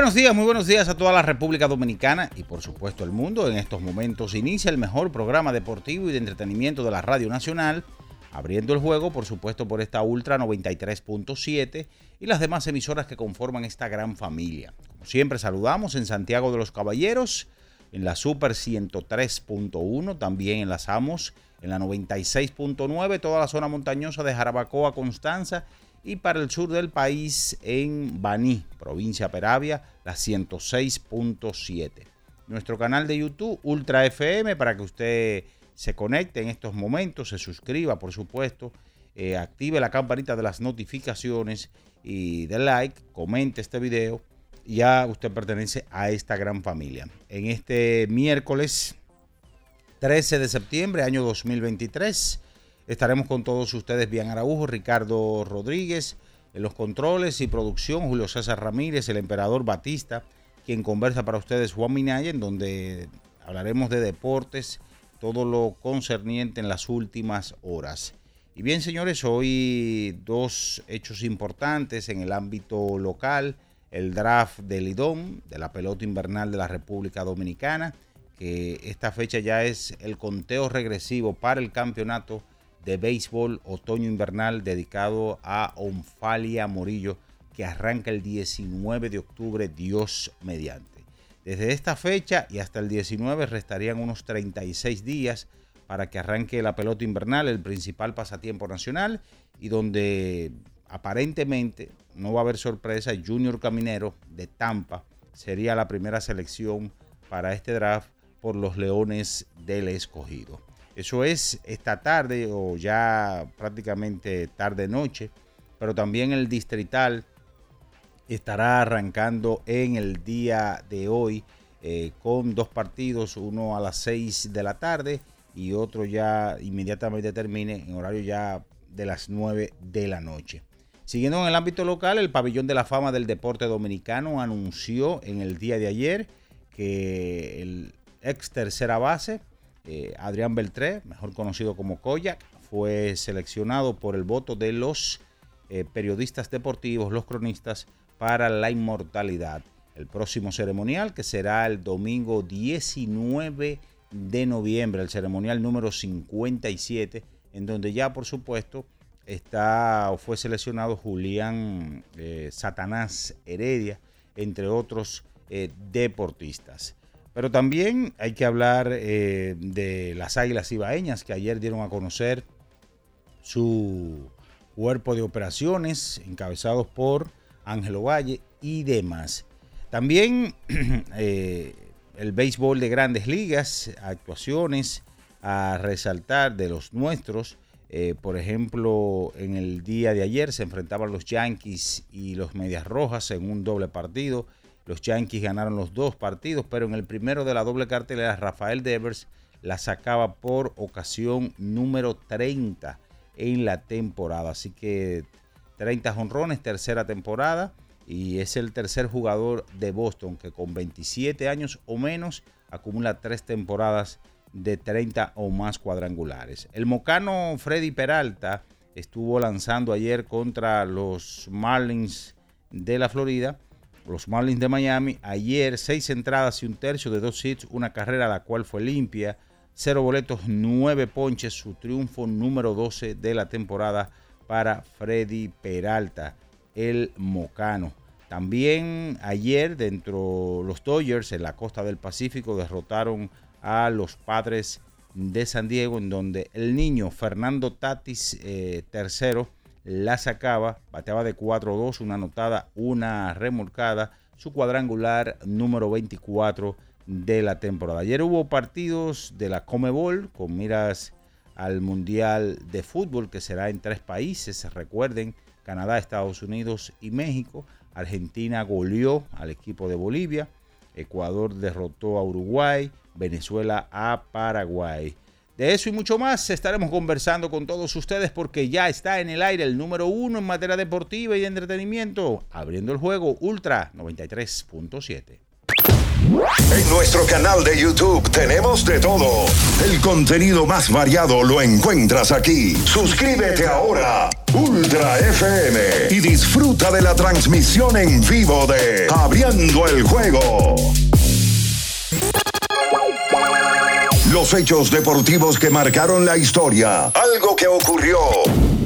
Buenos días, muy buenos días a toda la República Dominicana y por supuesto el mundo. En estos momentos inicia el mejor programa deportivo y de entretenimiento de la Radio Nacional, abriendo el juego por supuesto por esta Ultra 93.7 y las demás emisoras que conforman esta gran familia. Como siempre saludamos en Santiago de los Caballeros, en la Super 103.1, también enlazamos en la 96.9, toda la zona montañosa de Jarabacoa, Constanza y para el sur del país en Baní, provincia Peravia, la 106.7. Nuestro canal de YouTube, Ultra FM, para que usted se conecte en estos momentos, se suscriba, por supuesto, eh, active la campanita de las notificaciones y de like, comente este video. Ya usted pertenece a esta gran familia. En este miércoles 13 de septiembre, año 2023. Estaremos con todos ustedes, Bian Araújo, Ricardo Rodríguez, en los controles y producción, Julio César Ramírez, el emperador Batista, quien conversa para ustedes, Juan Minaya, en donde hablaremos de deportes, todo lo concerniente en las últimas horas. Y bien, señores, hoy dos hechos importantes en el ámbito local, el draft del Lidón, de la pelota invernal de la República Dominicana, que esta fecha ya es el conteo regresivo para el campeonato de béisbol otoño-invernal dedicado a Onfalia Morillo, que arranca el 19 de octubre, Dios mediante. Desde esta fecha y hasta el 19 restarían unos 36 días para que arranque la pelota invernal, el principal pasatiempo nacional, y donde aparentemente no va a haber sorpresa, Junior Caminero de Tampa sería la primera selección para este draft por los Leones del Escogido. Eso es esta tarde o ya prácticamente tarde noche, pero también el distrital estará arrancando en el día de hoy eh, con dos partidos, uno a las 6 de la tarde y otro ya inmediatamente termine en horario ya de las 9 de la noche. Siguiendo en el ámbito local, el Pabellón de la Fama del Deporte Dominicano anunció en el día de ayer que el ex tercera base, eh, Adrián Beltré, mejor conocido como Koyak, fue seleccionado por el voto de los eh, periodistas deportivos, los cronistas, para la inmortalidad. El próximo ceremonial, que será el domingo 19 de noviembre, el ceremonial número 57, en donde ya, por supuesto, está o fue seleccionado Julián eh, Satanás Heredia, entre otros deportistas. Pero también hay que hablar eh, de las Águilas Ibaeñas que ayer dieron a conocer su cuerpo de operaciones encabezados por Ángelo Valle y demás. También eh, el béisbol de grandes ligas, actuaciones a resaltar de los nuestros. Eh, por ejemplo, en el día de ayer se enfrentaban los Yankees y los Medias Rojas en un doble partido. Los Yankees ganaron los dos partidos, pero en el primero de la doble cartelera, Rafael Devers la sacaba por ocasión número 30 en la temporada. Así que 30 jonrones, tercera temporada. Y es el tercer jugador de Boston que con 27 años o menos acumula tres temporadas de 30 o más cuadrangulares. El mocano Freddy Peralta estuvo lanzando ayer contra los Marlins de la Florida, los Marlins de Miami. Ayer seis entradas y un tercio de dos hits, una carrera la cual fue limpia. cero boletos, nueve ponches, su triunfo número 12 de la temporada para Freddy Peralta, el mocano. También ayer dentro los Dodgers en la costa del Pacífico derrotaron a los padres de San Diego en donde el niño Fernando Tatis eh, tercero la sacaba, bateaba de 4-2, una anotada, una remolcada, su cuadrangular número 24 de la temporada. Ayer hubo partidos de la Comebol con miras al Mundial de Fútbol que será en tres países, recuerden, Canadá, Estados Unidos y México. Argentina goleó al equipo de Bolivia, Ecuador derrotó a Uruguay, Venezuela a Paraguay. De eso y mucho más estaremos conversando con todos ustedes porque ya está en el aire el número uno en materia deportiva y de entretenimiento, abriendo el juego Ultra 93.7. En nuestro canal de YouTube tenemos de todo. El contenido más variado lo encuentras aquí. Suscríbete ahora, Ultra FM, y disfruta de la transmisión en vivo de Abriendo el Juego. Los hechos deportivos que marcaron la historia. Algo que ocurrió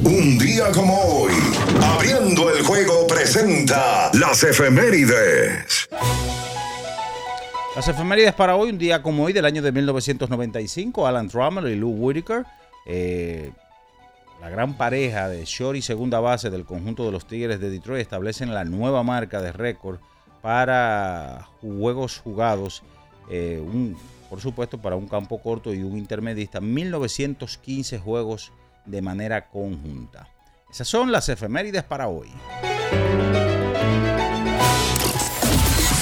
un día como hoy. Abriendo el juego presenta las efemérides. Las efemérides para hoy, un día como hoy del año de 1995, Alan Trammell y Lou Whitaker, eh, la gran pareja de short y segunda base del conjunto de los Tigres de Detroit, establecen la nueva marca de récord para juegos jugados, eh, un por supuesto, para un campo corto y un intermedista, 1915 juegos de manera conjunta. Esas son las efemérides para hoy.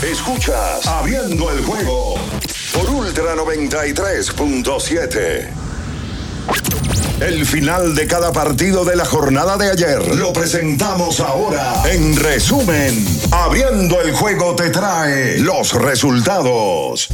Escuchas Abriendo el juego por Ultra 93.7. El final de cada partido de la jornada de ayer lo presentamos ahora. En resumen, Abriendo el juego te trae los resultados.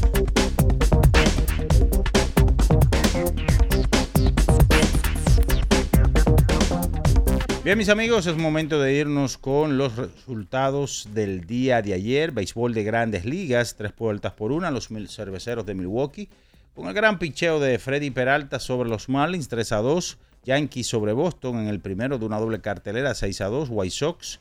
Bien, mis amigos, es momento de irnos con los resultados del día de ayer. Béisbol de grandes ligas, tres vueltas por una, los cerveceros de Milwaukee. Con el gran picheo de Freddy Peralta sobre los Marlins, 3 a 2. Yankees sobre Boston en el primero de una doble cartelera, 6 a 2. White Sox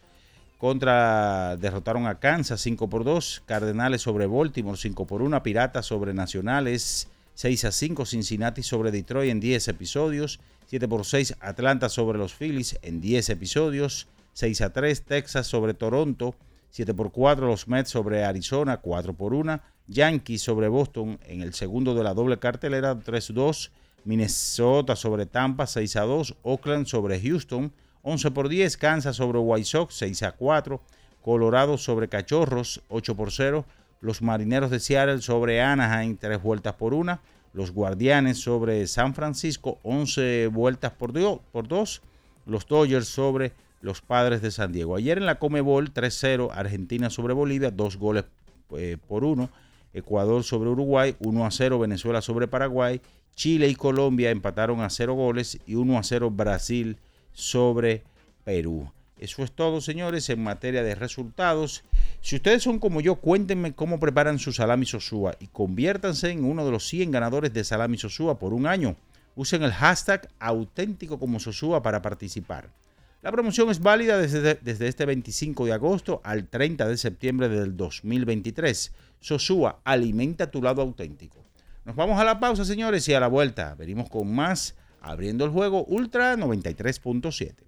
contra derrotaron a Kansas 5 por 2. Cardenales sobre Baltimore 5 por 1. Piratas sobre Nacionales 6 a 5. Cincinnati sobre Detroit en 10 episodios. 7 por 6 Atlanta sobre los Phillies en 10 episodios, 6 a 3 Texas sobre Toronto, 7 por 4 los Mets sobre Arizona, 4 por 1 Yankees sobre Boston en el segundo de la doble cartelera, 3 2 Minnesota sobre Tampa, 6 a 2 Oakland sobre Houston, 11 por 10 Kansas sobre White Sox, 6 a 4 Colorado sobre Cachorros, 8 por 0 los Marineros de Seattle sobre Anaheim, 3 vueltas por 1 los Guardianes sobre San Francisco, 11 vueltas por, por 2. Los Dodgers sobre los Padres de San Diego. Ayer en la Comebol 3-0 Argentina sobre Bolivia, 2 goles eh, por 1. Ecuador sobre Uruguay, 1 a 0 Venezuela sobre Paraguay. Chile y Colombia empataron a 0 goles y 1 a 0 Brasil sobre Perú. Eso es todo, señores, en materia de resultados. Si ustedes son como yo, cuéntenme cómo preparan su salami Sosúa y conviértanse en uno de los 100 ganadores de salami Sosúa por un año. Usen el hashtag auténtico como Sosúa para participar. La promoción es válida desde, desde, este 25 de agosto al 30 de septiembre del 2023. Sosúa, alimenta tu lado auténtico. Nos vamos a la pausa, señores, y a la vuelta venimos con más abriendo el juego Ultra 93.7.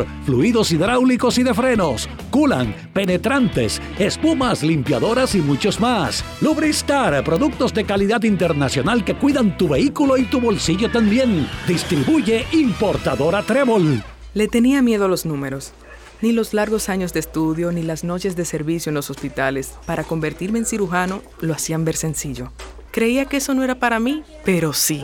fluidos hidráulicos y de frenos, culan, penetrantes, espumas, limpiadoras y muchos más. Lubristar, productos de calidad internacional que cuidan tu vehículo y tu bolsillo también. Distribuye importadora Trébol. Le tenía miedo a los números. Ni los largos años de estudio ni las noches de servicio en los hospitales para convertirme en cirujano lo hacían ver sencillo. Creía que eso no era para mí, pero sí.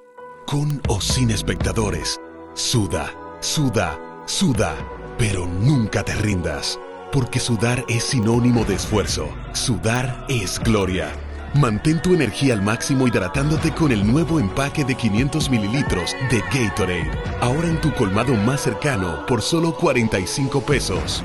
con o sin espectadores. Suda, suda, suda, pero nunca te rindas, porque sudar es sinónimo de esfuerzo. Sudar es gloria. Mantén tu energía al máximo hidratándote con el nuevo empaque de 500 mililitros de Gatorade. Ahora en tu colmado más cercano por solo 45 pesos.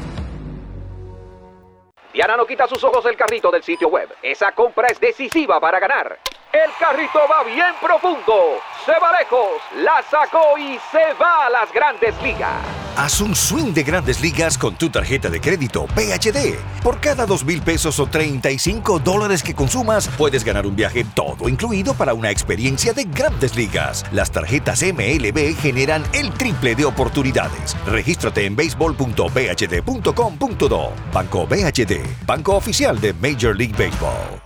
Diana no quita sus ojos del carrito del sitio web. Esa compra es decisiva para ganar. El carrito va bien profundo, se va lejos, la sacó y se va a las grandes ligas. Haz un swing de grandes ligas con tu tarjeta de crédito PHD. Por cada dos mil pesos o 35 dólares que consumas, puedes ganar un viaje todo incluido para una experiencia de grandes ligas. Las tarjetas MLB generan el triple de oportunidades. Regístrate en baseball.bhd.com.do. Banco BHD, banco oficial de Major League Baseball.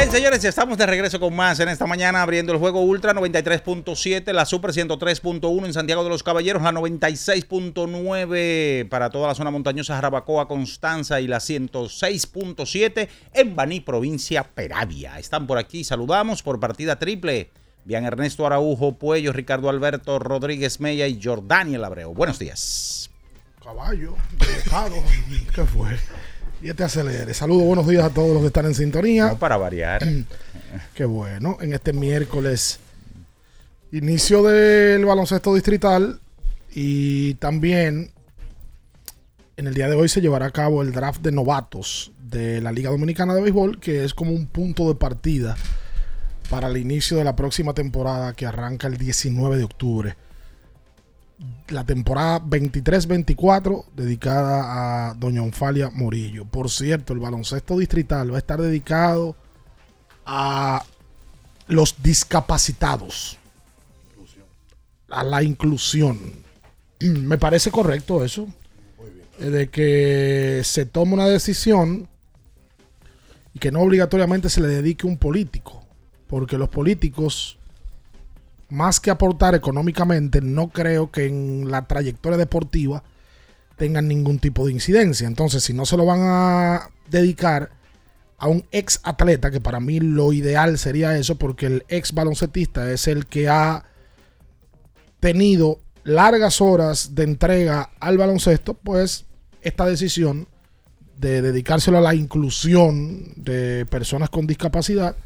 Bien, señores, estamos de regreso con más en esta mañana abriendo el juego Ultra 93.7, la Super 103.1 en Santiago de los Caballeros, la 96.9 para toda la zona montañosa Jarabacoa, Constanza y la 106.7 en Baní, provincia Peravia. Están por aquí, saludamos por partida triple. Bien, Ernesto Araujo, Puello, Ricardo Alberto, Rodríguez Mella y Jordaniel Abreu. Buenos días. Caballo. ¿Qué fue? Y este acelere. Saludos, buenos días a todos los que están en sintonía. No para variar. Qué bueno. En este miércoles, inicio del baloncesto distrital y también en el día de hoy se llevará a cabo el draft de novatos de la Liga Dominicana de Béisbol, que es como un punto de partida para el inicio de la próxima temporada que arranca el 19 de octubre la temporada 23-24 dedicada a Doña Onfalia Morillo. Por cierto, el baloncesto distrital va a estar dedicado a los discapacitados, a la inclusión. Me parece correcto eso, de que se tome una decisión y que no obligatoriamente se le dedique un político, porque los políticos más que aportar económicamente, no creo que en la trayectoria deportiva tengan ningún tipo de incidencia. Entonces, si no se lo van a dedicar a un ex atleta, que para mí lo ideal sería eso, porque el ex baloncetista es el que ha tenido largas horas de entrega al baloncesto, pues esta decisión de dedicárselo a la inclusión de personas con discapacidad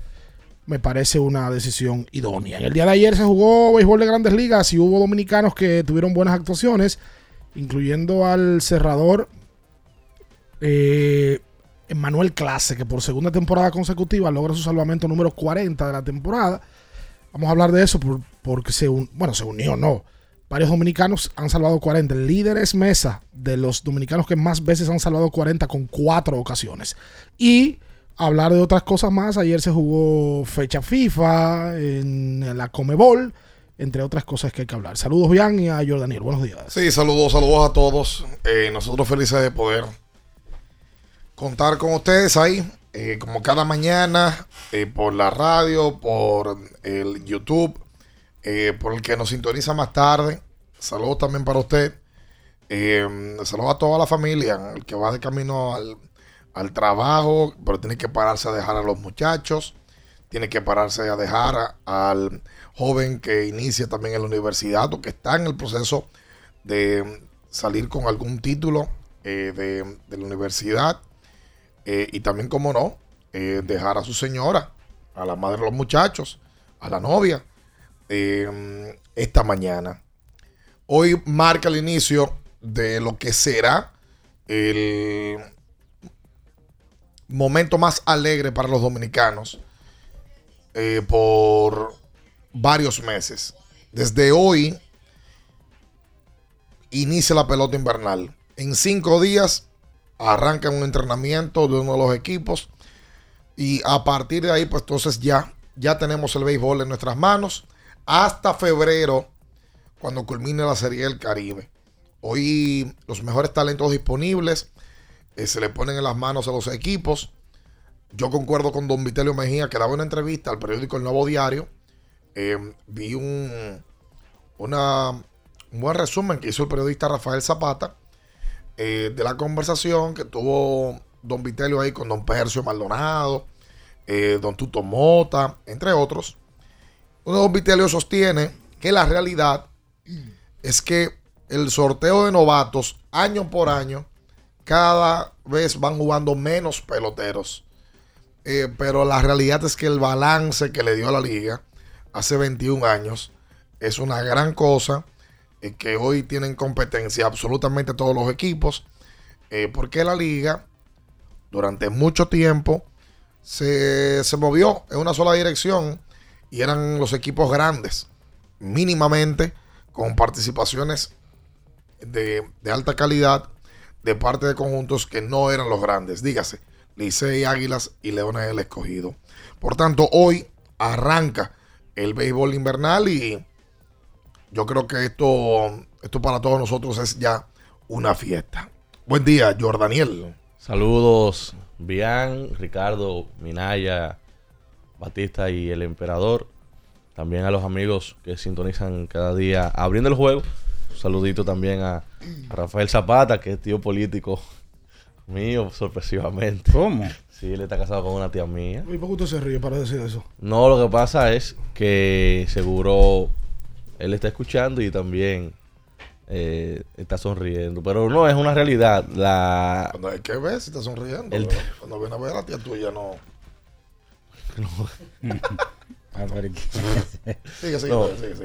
me parece una decisión idónea. En el día de ayer se jugó béisbol de grandes ligas y hubo dominicanos que tuvieron buenas actuaciones, incluyendo al cerrador eh, Emmanuel Clase, que por segunda temporada consecutiva logra su salvamento número 40 de la temporada. Vamos a hablar de eso porque se, bueno, se unió, no. Varios dominicanos han salvado 40. El líder es Mesa, de los dominicanos que más veces han salvado 40 con cuatro ocasiones. Y hablar de otras cosas más. Ayer se jugó fecha FIFA en la Comebol, entre otras cosas que hay que hablar. Saludos, Bian, y a Jordaniel. Buenos días. Sí, saludos, saludos a todos. Eh, nosotros felices de poder contar con ustedes ahí, eh, como cada mañana, eh, por la radio, por el YouTube, por el que nos sintoniza más tarde. Saludos también para usted. saludos a toda la familia, el que va de camino al al trabajo, pero tiene que pararse a dejar a los muchachos, tiene que pararse a dejar al joven que inicia también en la universidad o que está en el proceso de salir con algún título eh, de, la universidad. Eh, y también, como no, eh, dejar a su señora, a la madre de los muchachos, a la novia, esta mañana. Hoy marca el inicio de lo que será el momento más alegre para los dominicanos eh, por varios meses. Desde hoy inicia la pelota invernal. En cinco días arranca un entrenamiento de uno de los equipos. Y a partir de ahí, pues entonces ya, ya tenemos el béisbol en nuestras manos. Hasta febrero, cuando culmine la Serie del Caribe. Hoy los mejores talentos disponibles eh, se le ponen en las manos a los equipos. Yo concuerdo con don Vitelio Mejía, que daba una entrevista al periódico El Nuevo Diario. Eh, vi un, una, un buen resumen que hizo el periodista Rafael Zapata eh, de la conversación que tuvo don Vitelio ahí con don Percio Maldonado, don Tuto Mota, entre otros. Uno don Vitelio sostiene que la realidad es que el sorteo de novatos año por año cada vez van jugando menos peloteros. Eh, pero la realidad es que el balance que le dio a la liga hace 21 años es una gran cosa. Eh, que hoy tienen competencia absolutamente todos los equipos. Eh, porque la liga durante mucho tiempo se, movió en una sola dirección y eran los equipos grandes, mínimamente, con participaciones de, de alta calidad de parte de conjuntos que no eran los grandes. Dígase, Licey, Águilas y Leones el escogido. Por tanto, hoy arranca el béisbol invernal y yo creo que esto, esto para todos nosotros es ya una fiesta. Buen día, Jordaniel. Saludos, Bian, Ricardo, Minaya, Batista y el Emperador. También a los amigos que sintonizan cada día abriendo el juego saludito también a, Rafael Zapata, que es tío político mío, sorpresivamente. ¿Cómo? Sí, él está casado con una tía mía. ¿Y por qué usted se ríe para decir eso? No, lo que pasa es que seguro él está escuchando y también eh, está sonriendo. Pero no, es una realidad. La... Cuando hay que ver si está sonriendo. Cuando viene a ver a la tía tuya, no. no.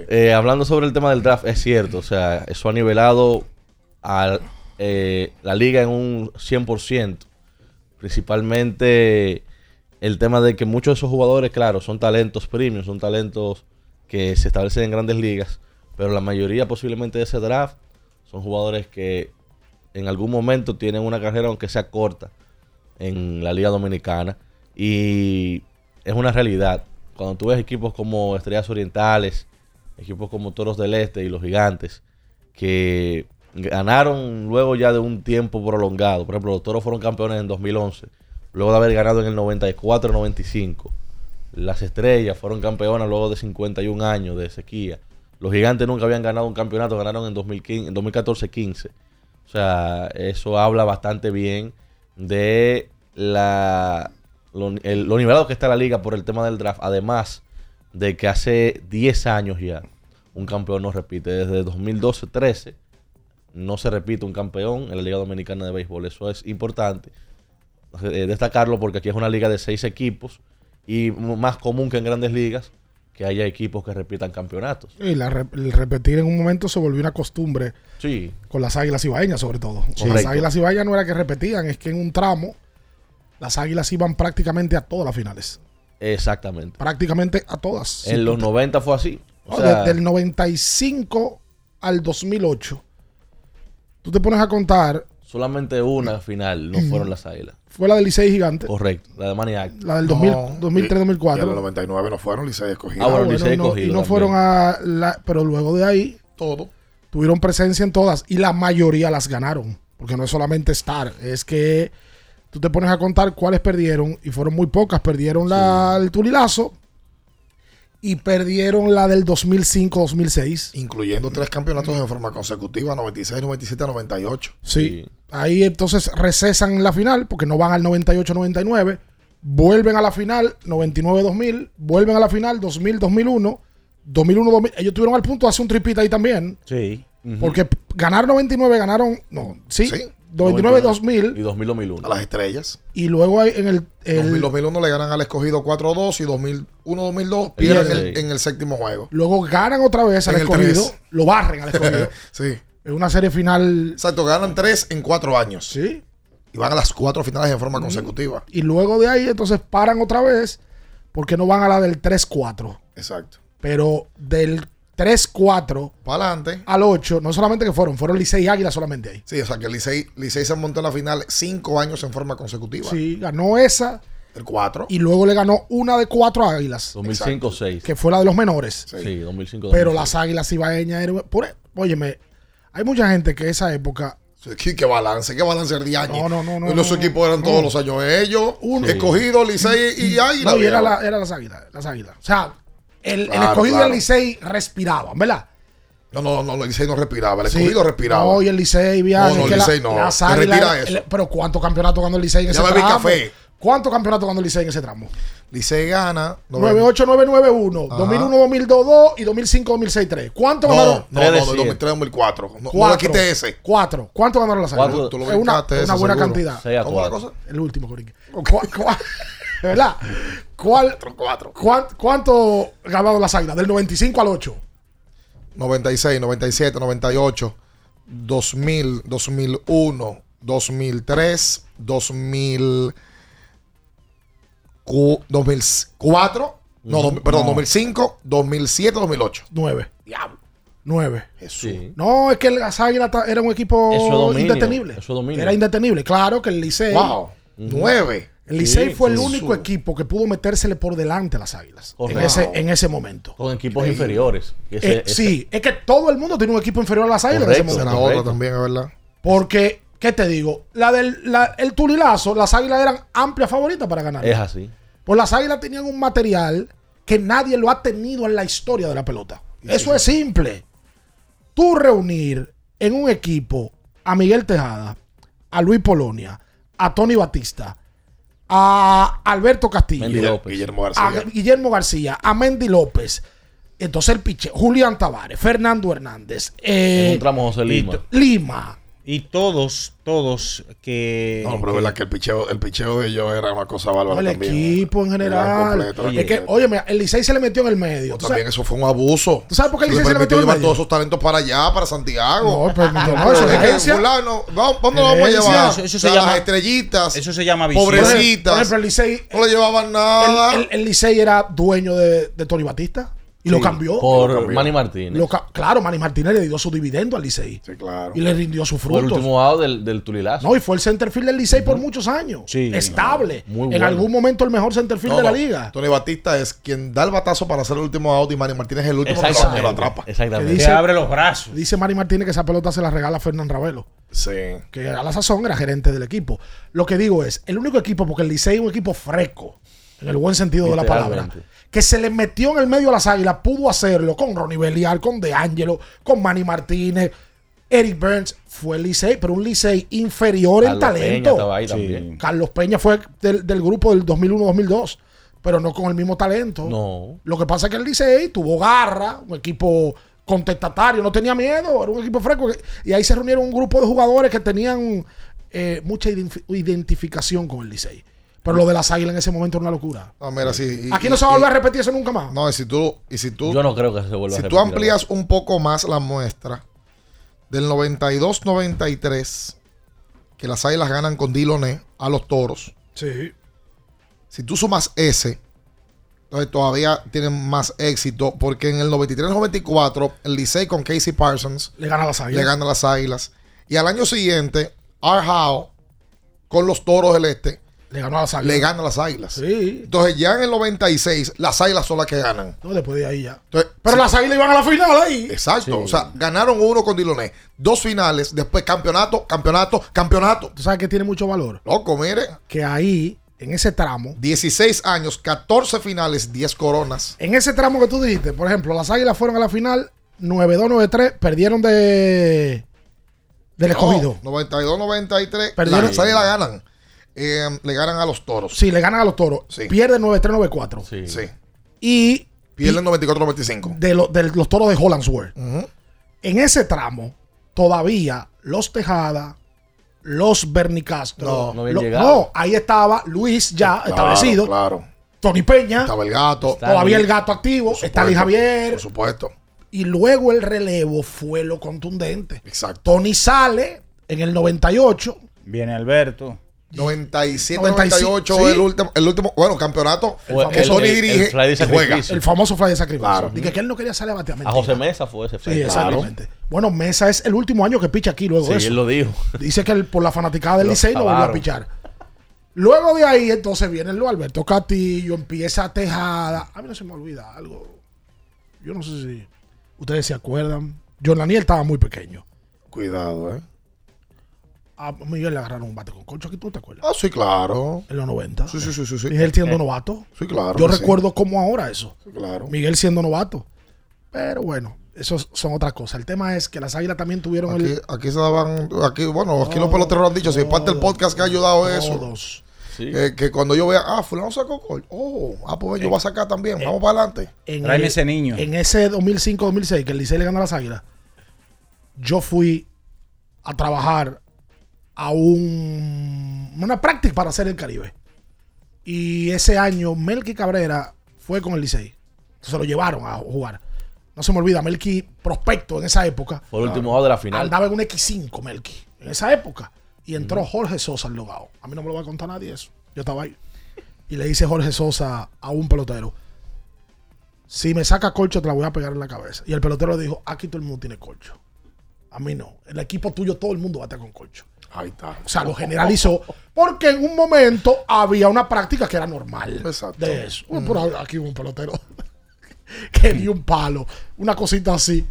Eh, hablando sobre el tema del draft, es cierto, o sea, eso ha nivelado a eh, la liga en un 100%, principalmente el tema de que muchos de esos jugadores, claro, son talentos premium, son talentos que se establecen en grandes ligas, pero la mayoría posiblemente de ese draft son jugadores que en algún momento tienen una carrera, aunque sea corta, en la Liga Dominicana. Y es una realidad cuando tú ves equipos como Estrellas Orientales, equipos como Toros del Este y los Gigantes, que ganaron luego ya de un tiempo prolongado. Por ejemplo, los Toros fueron campeones en 2011, luego de haber ganado en el 94-95. Las Estrellas fueron campeonas luego de 51 años de sequía. Los Gigantes nunca habían ganado un campeonato, ganaron en, 2014-15. O sea, eso habla bastante bien de la, lo, el- lo nivelado que está la liga por el tema del draft. Además de que hace 10 años ya un campeón no repite. Desde 2012-13 no se repite un campeón en la Liga Dominicana de Béisbol. Eso es importante eh, destacarlo porque aquí es una liga de seis equipos y más común que en grandes ligas que haya equipos que repitan campeonatos. Y la re- el repetir en un momento se volvió una costumbre Sí. con las águilas ibaeñas, sobre todo. Con las águilas ibaeñas no era que repetían, es que en un tramo las águilas iban prácticamente a todas las finales. Exactamente. Prácticamente a todas. En los 90 fue así. O No, sea, desde el 95 al 2008. Tú te pones a contar, solamente una final no fueron las águilas. fue la del Licey Gigante, Correcto, la de Maniac. la del No, 2000 Y en el 2003-2004. 99 no fueron Licey escogidos. Ah, bueno, bueno, Licey y no, escogido y no también. fueron a la, pero luego de ahí Todo. tuvieron presencia en todas y la mayoría las ganaron. Porque no es solamente estar, es que tú te pones a contar cuáles perdieron y fueron muy pocas. Perdieron la, el Tulilazo y perdieron la del 2005-2006. Incluyendo tres campeonatos en forma consecutiva, 96, 97, 98. Sí. Ahí entonces recesan la final porque no van al 98-99. Vuelven a la final 99-2000. Vuelven a la final 2000-2001. 2001-2000. Ellos tuvieron al punto de hacer un tripita ahí también. Sí. Porque p- ganaron 99, ganaron. No, sí. Sí. 99-2000. Y 2000-2001. A las estrellas. Y luego hay en el. el- 2000-2001 le ganan al escogido 4-2 y 2001-2002 pierden Sí. el- en el séptimo juego. luego ganan otra vez al En escogido. Lo barren al escogido. Sí. es una serie final. Exacto, ganan tres en cuatro años. Sí. Y van a las cuatro finales en forma consecutiva. Y luego de ahí entonces paran otra vez porque no van a la del 3-4. Exacto. Pero del 3-4 Para adelante. al 8, no solamente que fueron, fueron Licey y Águila solamente ahí. Sí, o sea que Licey, Licey se montó en la final cinco años en forma consecutiva. Sí, ganó esa El 4. y luego le ganó una de cuatro Águilas, 2005-6. que fue la de los menores. Sí, 2005 Pero las Águilas ibaeñas eran... Por, óyeme, hay mucha gente que esa época... Sí, qué balance, qué balance el día No, no, no, no, Y los no, equipos eran no. todos los años ellos. Uno. Escogido, Licey y Águila. No, y era, la, era las Águilas, las Águilas. O sea, el, el Claro, escogido y claro. el Licey respiraban, ¿verdad? No, no, no, el Licey no respiraba. El Sí. escogido respiraba. No, y el Licey, viaje. No, no, el la- Licey no. Águilas- retira eso. el- pero ¿cuántos campeonatos ganó el Licey en Ya ese bebí tramo? café. ¿Cuántos campeonatos ganó el Licey en ese tramo? Licey gana. 98991, Ajá. 2001, 2002 y 2005, 2006, 3. ¿Cuántos No, ganaron? no, no, no, siete. 2003, 2004. No, no le quité ese. Cuatro. ¿Cuántos ganaron las Águilas? Tú lo Es una, una buena seguro. cantidad. 6 a ¿Cómo la 4. cosa? El último. ¿Cuál- cuál- ¿Verdad? ¿Cuál, Cuatro. cuán- ¿Cuánto ganaron las Águilas? Del 95 al 8. 96, 97, 98, 2000, 2001, 2003, 2000, cu- 2004, no, dos- perdón, 2005, 2007, 2008. 9. Diablo. 9. Jesús. Sí. No, es que las Águilas era un equipo Eso es dominio, indetenible. eso. Era indetenible. Claro que el Licey. Wow. Nueve. El Licey Sí, fue el sí, único sí. equipo que pudo metérsele por delante a las Águilas. En ese, en ese momento. Con equipos inferiores. Ese- Eh, ese- sí, es que todo el mundo tiene un equipo inferior a las Águilas en ese momento. Correcto. también, es verdad. Porque, ¿qué te digo? La del, la- el Tulilazo, las Águilas eran amplias favoritas para ganar. Es así. Pues las Águilas tenían un material que nadie lo ha tenido en la historia de la pelota. Eso es simple. Tú reunir en un equipo a Miguel Tejada, a Luis Polonia, a Tony Batista, a Alberto Castillo, Mendy López. Guillermo a García. Guillermo García, a Mendy López. Entonces el piche, Julián Tavares, Fernando Hernández, eh, Encontramos José Lima. Lima. Y todos, todos que. No, pero es verdad que el picheo, el picheo de ellos era una cosa bárbara el también. equipo en Era general. completo, era es que, oye, mira, el Licey se le metió en el medio. ¿Tú También sabes? eso fue un abuso. ¿Tú sabes por qué el Licey se le metió en el medio? todos esos talentos para allá, para Santiago. No, pero no, no, eso es que vamos, ¿dónde lo vamos a llevar? Eso- eso O se sea, llama- las estrellitas, Eso se llama ejemplo, pobrecitas, Por ejemplo, el Licey. no le llevaban nada. El, el, el Licey era dueño de, de Tony Batista y lo cambió. Por Lo cambió. Manny Martínez. Lo claro, Manny Martínez le dio su dividendo al Licey sí, claro. y le rindió sus Fue el último out del, del Tulilazo. No, y fue el centerfield del Licey por muchos años. Sí. Estable. Muy En bueno. algún momento el mejor centerfield No, de la liga. Tony Batista es quien da el batazo para hacer el último out y Manny Martínez es el último que lo- que Exactamente. lo atrapa. Exactamente. Que Que dice- abre los brazos. Dice Manny Martínez que esa pelota se la regala a Fernán Ravelo. Sí. que a la sazón era gerente del equipo. Lo que digo es, el único equipo, porque el Licey es un equipo fresco, en el buen sentido de la palabra, que se le metió en el medio a las águilas, pudo hacerlo con Ronnie Belial, con De Angelo, con Manny Martínez. Eric Burns fue el Licey, pero un Licey inferior en Carlos Peña talento. estaba ahí también. Carlos Peña fue del, del grupo del 2001-2002, pero no con el mismo talento. No. Lo que pasa es que el Licey tuvo garra, un equipo contestatario, no tenía miedo, era un equipo fresco. Y ahí se reunieron un grupo de jugadores que tenían eh, mucha ident- identificación con el Licey. Pero lo de las águilas en ese momento era una locura. No, mira, sí. y- Aquí no se va a volver y- a repetir eso nunca más. No, y si tú, y si tú, Yo no creo que se vuelva si a tú repetir. amplías un poco más la muestra del 92-93, que las águilas ganan con Diloné a los toros. Sí. Si tú sumas ese, entonces todavía tienen más éxito, porque en el 93-94, el Licey con Casey Parsons Le gana a las águilas. le gana a las águilas. Y al año siguiente, Howe con los toros del este Le ganó a las águilas. le gana a las águilas. Sí. Entonces ya en el 96, las águilas son las que ganan. No, después de ahí ya. Entonces, Pero las águilas iban a la final ahí. Exacto. O sea, ganaron uno con Diloné. Dos finales, después campeonato, campeonato, campeonato. Tú sabes que tiene mucho valor. Loco, mire. Que ahí, en ese tramo, 16 años, 14 finales, 10 coronas. en ese tramo que tú dijiste, por ejemplo, las águilas fueron a la final 9-2, 9-3, perdieron de del escogido. No, 92-93. Perdieron- Las águilas ganan. Eh, le ganan a los toros. Sí, le ganan a los toros. Sí. Pierden 9-3, 9-4. Sí. Sí. Y Pierden 94-95. de, lo- de los toros de Hollandsworth. Ujú. En ese tramo, todavía los Tejada, los Bernicastro. No, no lo- no, ahí estaba Luis ya Claro, establecido. Claro. Tony Peña. Estaba el gato. todavía el gato activo. Stanley supuesto, Javier. Por supuesto. Y luego el relevo fue lo contundente. Exacto. Tony sale en el 98. Viene Alberto. 97, 95, 98, sí. el último, el último, bueno, campeonato que el- Tony el- dirige el fly de y juega. El famoso fly de sacrificio. Claro. Dije que él no quería salir a batear. A. José Mesa fue ese. Sí, fue. exactamente. Bueno, Mesa es el último año que picha aquí luego Sí, de eso. él lo dijo. Dice que él, por la fanaticada del Lo Licey no volvió a pichar. Luego de ahí, entonces viene lo Alberto Castillo, empieza Tejada. A mí no se me olvida algo. Yo no sé si ustedes se acuerdan. John Daniel estaba muy pequeño. Cuidado, eh. A Miguel le agarraron un bate con concho. ¿Aquí tú te acuerdas? Ah, sí, claro. En los 90. Sí, sí, sí, sí. sí. Miguel siendo novato. Sí, claro. Yo que sí. recuerdo como ahora eso. Sí, claro. Miguel siendo novato. Pero bueno, eso son otras cosas. El tema es que las águilas también tuvieron Aquí, el. aquí se daban, aquí, bueno, aquí los Todos, peloteros lo han dicho, si es parte del todos, podcast que ha ayudado a eso. Todos. Sí. Que, que cuando yo vea, ah, fulano sacó gol. Oh, ah, pues yo voy a sacar también. Vamos para adelante. En Tráeme el- ese niño. En ese 2005-2006 que el Licey le ganó a las águilas, yo fui a trabajar a un, una práctica para hacer el Caribe. Y ese año Melky Cabrera fue con el Licey. Se lo llevaron a jugar. No se me olvida, Melky prospecto en esa época. Fue el último out de la final. Andaba en un X5 Melky en esa época. Y entró Jorge Sosa al logado. A mí no me lo va a contar nadie eso. Yo estaba ahí. Y le dice Jorge Sosa a un pelotero. Si me saca colcho, te la voy a pegar en la cabeza. Y el pelotero le dijo, aquí todo el mundo tiene colcho. A mí no. El equipo tuyo todo el mundo bate con colcho. Ahí está. O sea, lo generalizó. Porque en un momento había una práctica que era normal. Exacto. De eso. Por ahí- aquí hubo un pelotero que dio un palo. Una cosita así.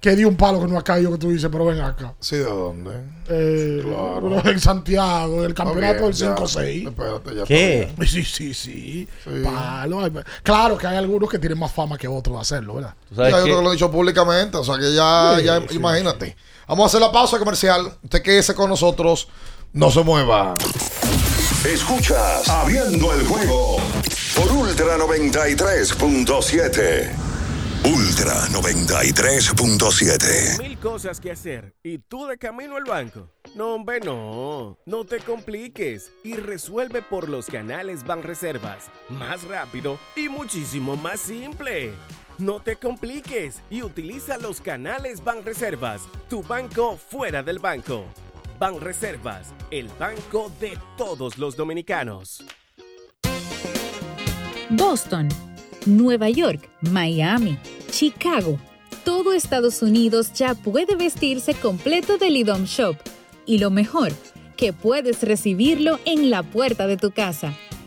Que dio un palo que no ha caído, que tú dices, pero ven acá. Sí, ¿de dónde? Eh, Claro. en Santiago, en el campeonato del bien, ya. 5-6. Espérate, ya ¿Qué? está. Sí, sí, sí. Sí. Palo. ay, Claro que hay algunos que tienen más fama que otros de hacerlo, ¿verdad? Tú Ya sabes yo que- lo he dicho públicamente, o sea que ya, Sí, ya sí, imagínate. Vamos a hacer la pausa comercial. Usted quédese con nosotros, no se mueva. Escuchas Abriendo el juego por Ultra 93.7. Ultra 93.7. Mil cosas que hacer y tú de camino al banco. No, hombre, no. No te compliques y resuelve por los canales Banreservas. Más rápido y muchísimo más simple. No te compliques y utiliza los canales Banreservas, tu banco fuera del banco. Banreservas, el banco de todos los dominicanos. Boston, Nueva York, Miami, Chicago. Todo Estados Unidos ya puede vestirse completo del IDOM Shop. Y lo mejor, que puedes recibirlo en la puerta de tu casa.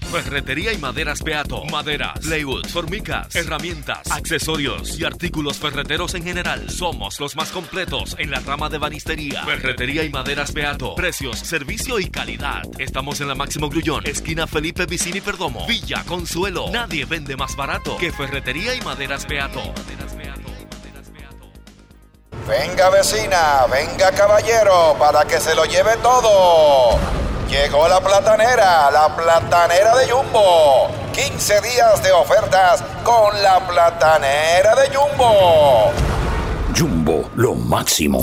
Ferretería y maderas Beato. Maderas, plywood, formicas, herramientas, accesorios y artículos ferreteros en general. Somos los más completos en la rama de banistería. Ferretería y maderas Beato. Precios, servicio y calidad. Estamos en la Máximo Grullón, esquina Felipe Vicini Perdomo, Villa Consuelo. Nadie vende más barato que Ferretería y maderas Beato. Venga vecina, venga caballero, para que se lo lleve todo. Llegó la platanera, la platanera de Jumbo. 15 días de ofertas con la platanera de Jumbo. Jumbo, lo máximo.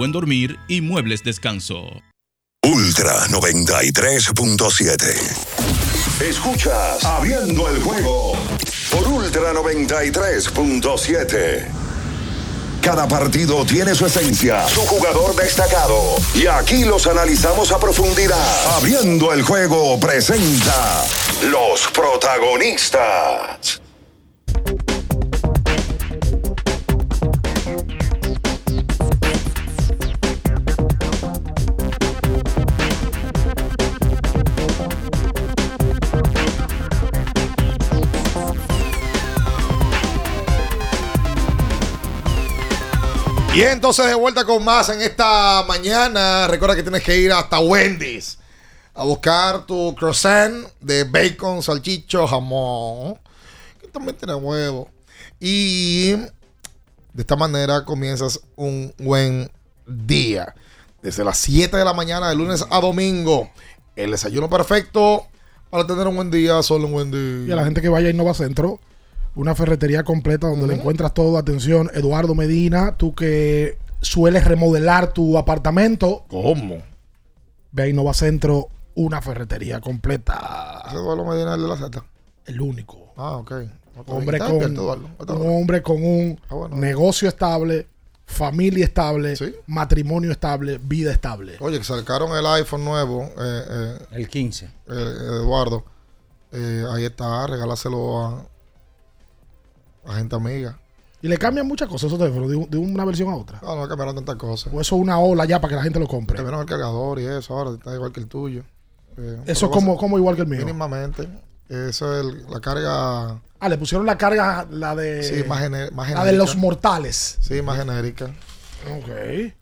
dormir y muebles descanso. Ultra 93.7. Escuchas Abriendo el juego por Ultra 93.7. Cada partido tiene su esencia, su jugador destacado. Y aquí los analizamos a profundidad. Abriendo el juego presenta los protagonistas. Y entonces de vuelta con más en esta mañana. Recuerda que tienes que ir hasta Wendy's a buscar tu croissant de bacon, salchicho, jamón, que también tiene huevo. Y de esta manera comienzas un buen día. Desde las 7 de la mañana de lunes a domingo. El desayuno perfecto para tener un buen día, solo un buen día. Y a la gente que vaya a Centro, una ferretería completa donde le encuentras todo. Atención, Eduardo Medina, tú que sueles remodelar tu apartamento. ¿Cómo? Ve a Innova Centro, una ferretería completa. ¿Ese Eduardo Medina es el de la Z? El único. Ah, ok. Hombre con, un hombre con un Ah, bueno. negocio estable, familia estable, matrimonio estable, vida estable. Oye, que sacaron el iPhone nuevo. eh, eh, el 15. Eduardo. Eh, ahí está, regálaselo a, a gente amiga. Y le cambian muchas cosas esos teléfonos de, un- de una versión a otra. No, no cambiaron tantas cosas. O eso es una ola ya para que la gente lo compre. Cambiaron el cargador y eso, ahora está igual que el tuyo. Eh, Eso es como, como igual que el mío. Mínimamente. Eso es el- la carga. Ah, le pusieron la carga, la de. Sí, más, gene- más La genérica. de los mortales. Sí, más genérica. Ok.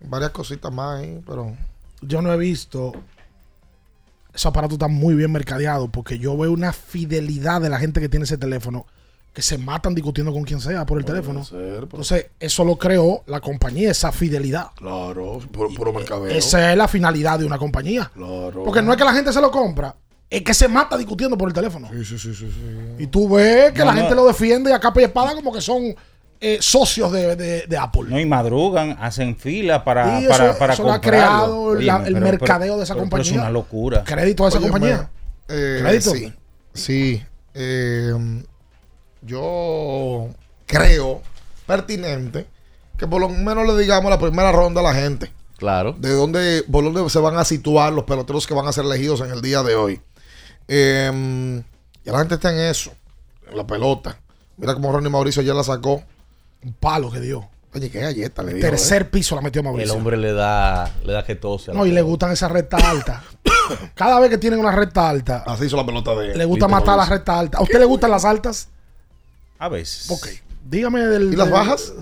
Varias cositas más ahí, pero. Yo no he visto. Esos aparatos están muy bien mercadeados porque yo veo una fidelidad de la gente que tiene ese teléfono que se matan discutiendo con quien sea por el teléfono. Entonces, eso lo creó la compañía, esa fidelidad. Claro, puro, puro mercadeo. Esa es la finalidad de una compañía. Claro. Porque no es que la gente se lo compra, es que se mata discutiendo por el teléfono. Sí, sí, sí, sí. sí. Y tú ves que No, la no. gente lo defiende y a capa y espada como que son eh, socios de, de- de Apple. No, y madrugan, hacen fila para, Y eso- para, para eso lo ha comprarlo. creado la- el pero- mercadeo de esa pero- pero compañía. es una locura. Crédito a esa compañía. eh, Crédito. Sí, sí. Eh, yo creo pertinente que por lo menos le digamos la primera ronda a la gente. Claro. De dónde, por dónde se van a situar los peloteros que van a ser elegidos en el día de hoy. Eh, ya la gente está en eso, en la pelota. Mira cómo Ronnie Mauricio ya la sacó. Un palo que dio. Oye, qué galleta le dio. Tercer eh. piso la metió Mauricio. El hombre le da, le da que tose. a la No, y le gustan esas rectas altas. Cada vez que tienen una recta alta, Así hizo la pelota de le gusta matar las rectas altas. ¿A usted le gustan las altas? A veces. Ok. Dígame del. ¿Y las del- bajas?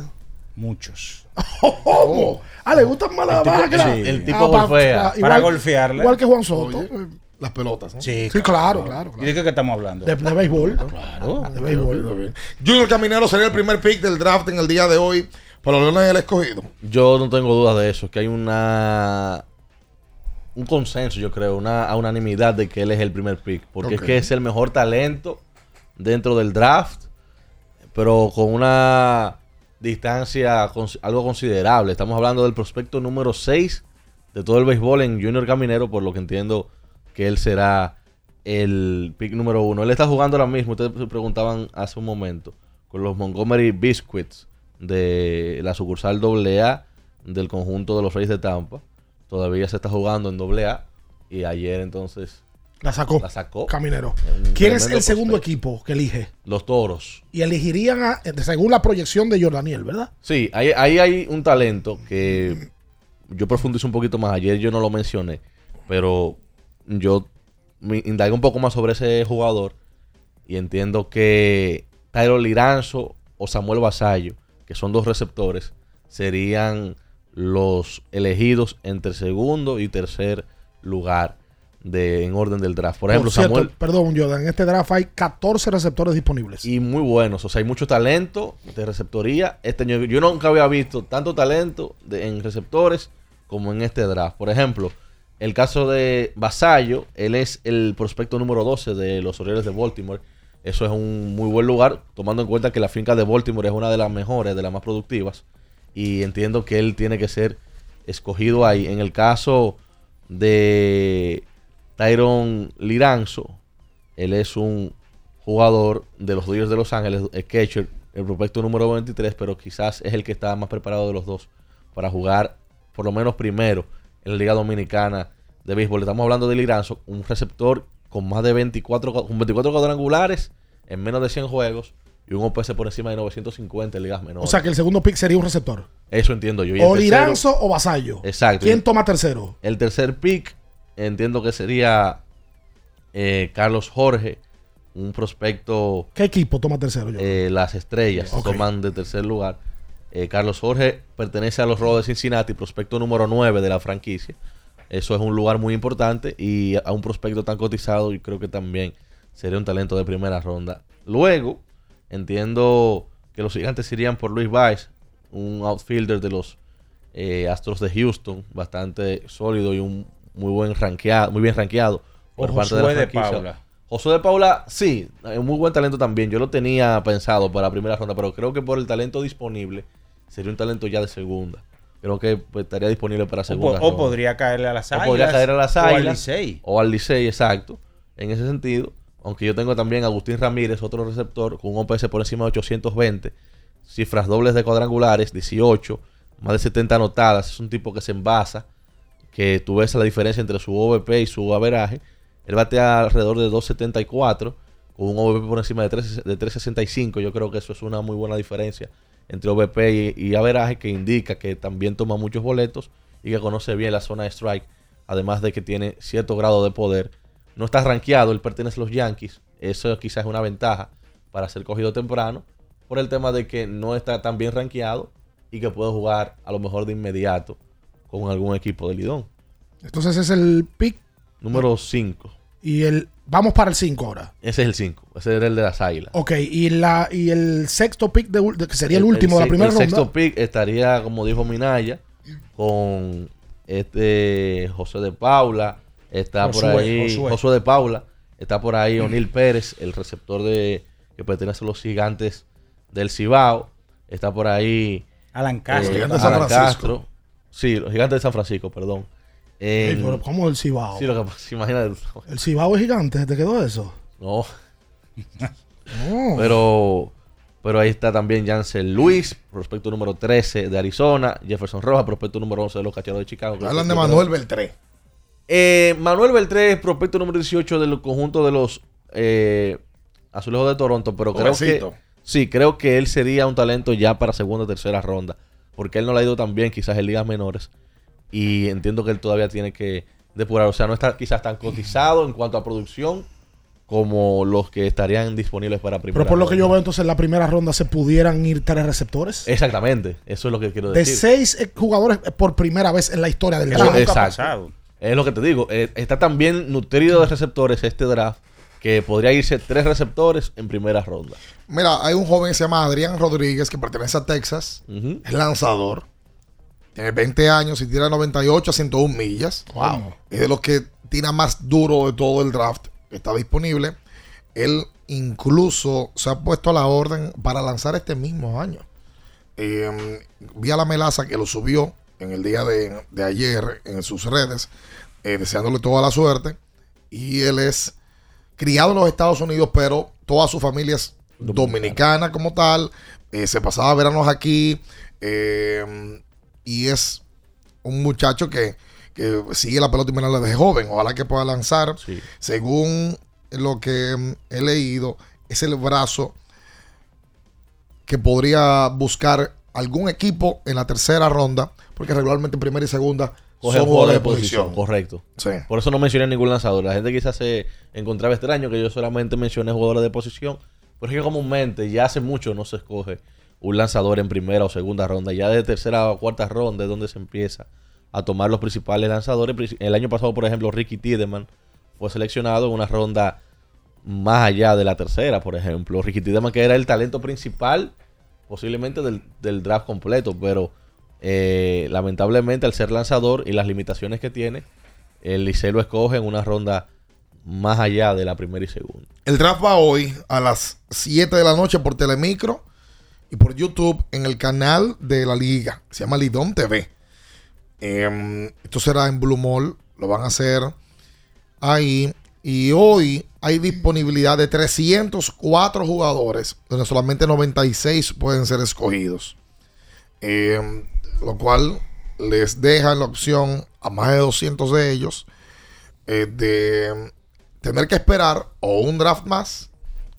Muchos. ¿Cómo? Ah, le gustan más las bajas que las- sí. El tipo Ah, golfea. pa- Para igual- golfearla. Igual que Juan Soto. Oye, las pelotas. Sí, Sí, claro, claro. ¿Y de qué que estamos hablando? De, de béisbol. Claro. De béisbol. Junior Caminero sería el primer pick del draft en el día de hoy por los Leones del Escogido. Yo no tengo dudas de eso, que hay una un consenso, yo creo, una unanimidad de que él es el primer pick, porque es que es el mejor talento dentro del draft, pero con una distancia algo considerable. Estamos hablando del prospecto número 6 de todo el béisbol en Junior Caminero, por lo que entiendo que él será el pick número uno. Él está jugando ahora mismo, ustedes se preguntaban hace un momento, con los Montgomery Biscuits de la sucursal AA del conjunto de los Reyes de Tampa. Todavía se está jugando en AA y ayer entonces La sacó. la sacó. Caminero. ¿Quién es el segundo prospecto. equipo que elige? Los Toros. Y elegirían a- según la proyección de Jordaniel, ¿verdad? Sí, ahí, ahí hay un talento que yo profundizo un poquito más. Ayer yo no lo mencioné, pero yo me indagué un poco más sobre ese jugador y entiendo que Tyro Liranzo o Samuel Basayo, que son dos receptores, serían los elegidos entre segundo y tercer lugar de, en orden del draft. Por ejemplo, cierto, Samuel, perdón, Jordan, en este draft hay 14 receptores disponibles. y muy buenos. O sea, hay mucho talento de receptoría. Este año yo nunca había visto tanto talento de- en receptores como en este draft. Por ejemplo, el caso de Basayo, él es el prospecto número 12 de los Orioles de Baltimore. Eso es un muy buen lugar, tomando en cuenta que la finca de Baltimore es una de las mejores, de las más productivas. Y entiendo que él tiene que ser escogido ahí. En el caso de Tyron Liranzo, él es un jugador de los Dodgers de Los Ángeles, el catcher, el prospecto número 23, pero quizás es el que está más preparado de los dos para jugar por lo menos primero en la Liga Dominicana de Béisbol. Estamos hablando de Liranzo, un receptor con más de 24, cu- con 24 cuadrangulares en menos de 100 juegos y un OPS por encima de 950 en ligas menores. O sea que el segundo pick sería un receptor. Eso entiendo yo. Y O tercero- Liranzo o Vasallo. Exacto. ¿Quién toma tercero? el tercer pick entiendo que sería eh, Carlos Jorge, un prospecto ¿Qué equipo toma tercero? Jordan? eh, las estrellas toman de tercer lugar. Eh, Carlos Jorge pertenece a los Rojos de Cincinnati, prospecto número 9 de la franquicia. Eso es un lugar muy importante y a un prospecto tan cotizado yo creo que también sería un talento de primera ronda. Luego, entiendo que los gigantes irían por Luis Baez, un outfielder de los eh, Astros de Houston, bastante sólido y un muy buen rankeado, muy bien rankeado por O parte de Josué la de franquicia. Paula. Josué de Paula, sí, es un muy buen talento también. Yo lo tenía pensado para primera ronda, pero creo que por el talento disponible sería un talento ya de segunda. Creo que pues, estaría disponible para O, po- segunda. o ronda. podría caerle a las O águilas. podría caer a las o al. Licey. O al Licey, exacto. En ese sentido. Aunque yo tengo también a Agustín Ramírez, otro receptor, con un OPS por encima de 820. Cifras dobles de cuadrangulares, 18. Más de 70 anotadas. Es un tipo que se envasa. Que tú ves la diferencia entre su OVP y su averaje. Él batea alrededor de 2.74. Con un OVP por encima de 3 de 3.65. Yo creo que eso es una muy buena diferencia entre OVP y, y averaje. Que indica que también toma muchos boletos. Y que conoce bien la zona de strike. Además de que tiene cierto grado de poder. No está rankeado, él pertenece a los Yankees. Eso quizás es una ventaja para ser cogido temprano. Por el tema de que no está tan bien rankeado. Y que puede jugar a lo mejor de inmediato con algún equipo de Lidón. Entonces es el pick Número 5. y el... Vamos para el 5 ahora. Ese es el 5. Ese era el de las águilas. Ok, y, la, y el sexto pick, de, que sería el, último de la primera el ronda. sexto pick estaría, como dijo Minaya, con este José de Paula. Está por ahí Josué. Josué de Paula. Está por ahí O'Neill Pérez, el receptor de que pertenece a los gigantes del Cibao. Está por ahí. Alan Castro. eh, Alan. Castro. Sí, los gigantes de San Francisco, perdón. Ey, En- pero ¿Cómo el Cibao? Sí, lo que pasa, imagínate. El Cibao es gigante, ¿te quedó eso? No. No. Pero, pero ahí está también Jansen Luis, prospecto número 13 de Arizona. Jefferson Rojas, prospecto número 11 de los Cachorros de Chicago. Hablan de Manuel Beltré. Eh, Manuel Beltré es prospecto número 18 del conjunto de los eh, Azulejos de Toronto, pero creo que sí, creo que él sería un talento ya para segunda o tercera ronda, porque él no le ha ido tan bien quizás en ligas menores y entiendo que él todavía tiene que depurar, o sea, no está quizás tan cotizado en cuanto a producción como los que estarían disponibles para primera Pero por lo que yo veo, entonces en la primera ronda se pudieran ir tres receptores. Exactamente, eso es lo que quiero de decir. seis eh, jugadores eh, por primera vez en la historia del draft. exacto. Es lo que te digo. eh, está tan bien nutrido de receptores este draft que podría irse tres receptores en primera ronda. Mira, hay un joven que se llama Adrián Rodríguez que pertenece a Texas. Es lanzador. Tiene 20 años y tira 98 a 101 millas. Wow. Es de los que tira más duro de todo el draft. Está disponible. Él incluso se ha puesto a la orden para lanzar este mismo año. Eh, vi a la melaza que lo subió en el día de, de ayer en sus redes, eh, deseándole toda la suerte. Y él es criado en los Estados Unidos, pero toda su familia es dominicana como tal. Eh, se pasaba veranos aquí. eh, y es un muchacho que, que sigue la pelota invernal desde joven. Ojalá que pueda lanzar. Según lo que mm, he leído, es el brazo que podría buscar algún equipo en la tercera ronda, porque regularmente en primera y segunda Coge son jugadores jugadores de posición. Correcto. Sí. Por eso no mencioné ningún lanzador. La gente quizás se encontraba extraño que yo solamente mencioné jugadores de posición. Pero es que comúnmente ya hace mucho no se escoge un lanzador en primera o segunda ronda. Ya de tercera o cuarta ronda es donde se empieza a tomar los principales lanzadores. El año pasado, por ejemplo, Ricky Tiedemann fue seleccionado en una ronda más allá de la tercera, por ejemplo. Ricky Tiedemann, que era el talento principal posiblemente del, del draft completo, pero eh, lamentablemente al ser lanzador y las limitaciones que tiene, el Licey lo escoge en una ronda más allá de la primera y segunda. El draft va hoy a las 7 de la noche por Telemicro y por YouTube en el canal de la liga. Se llama Lidom TV. Em, esto será en Blue Mall. Lo van a hacer ahí. Y hoy hay disponibilidad de 304 jugadores, donde solamente 96 pueden ser escogidos. Em, lo cual les deja la opción a más de 200 de ellos eh, de tener que esperar o un draft más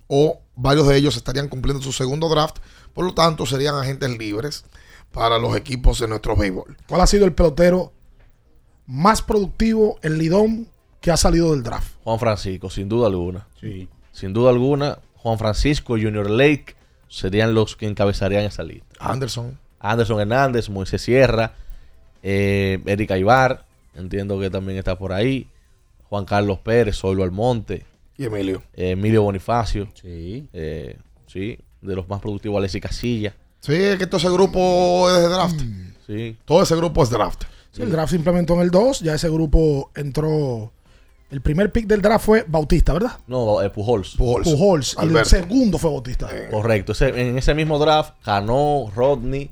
o varios de ellos estarían cumpliendo su segundo draft. Por lo tanto, serían agentes libres para los equipos de nuestro béisbol. ¿Cuál ha sido el pelotero más productivo en Lidón que ha salido del draft? Juan Francisco, sin duda alguna. Sí. Sin duda alguna, Juan Francisco, Junior Lake serían los que encabezarían esa lista. Anderson. Anderson Hernández, Moisés Sierra, eh, Erika Ibar, entiendo que también está por ahí. Juan Carlos Pérez, Solo Almonte. Y Emilio. eh, Emilio Bonifacio. Sí. Eh, sí, de los más productivos, Alexis Casilla. Sí, es que todo ese grupo es de draft. Sí. Todo ese grupo es draft. Sí, el draft se implementó en el 2, ya ese grupo entró. El primer pick del draft fue Bautista, ¿verdad? No, eh, Pujols. Pujols. Pujols. Y el segundo fue Bautista. Correcto. Ese- en ese mismo draft, Cano, Rodney,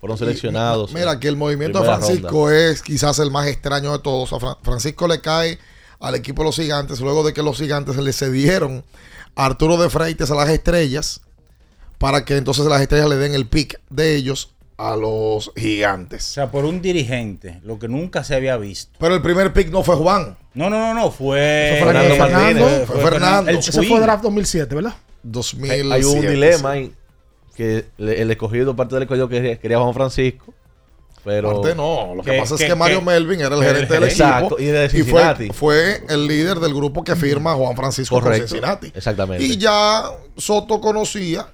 fueron seleccionados. Mira que el movimiento de Francisco ronda. es quizás el más extraño de todos. A Francisco le cae al equipo de los gigantes luego de que los gigantes le cedieron a Arturo de Freites a las estrellas para que entonces las estrellas le den el pick de ellos a los gigantes. O sea, por un dirigente, lo que nunca se había visto. Pero el primer pick no fue Juan. No, no, no, no, fue Fernando Fernando, Martínez. fue Fernando. El Ese fue draft 2007, ¿verdad? 2007. Hay un dilema sí. ahí que le- el escogido, parte del escogido quería, quería Juan Francisco, pero Parte no, lo que, que- pasa es que- que Mario que- Melvin era el gerente del gerente. equipo Exacto, y de fue, el líder del grupo que firma Juan Francisco con correcto, Cincinnati. exactamente. Y ya Soto conocía,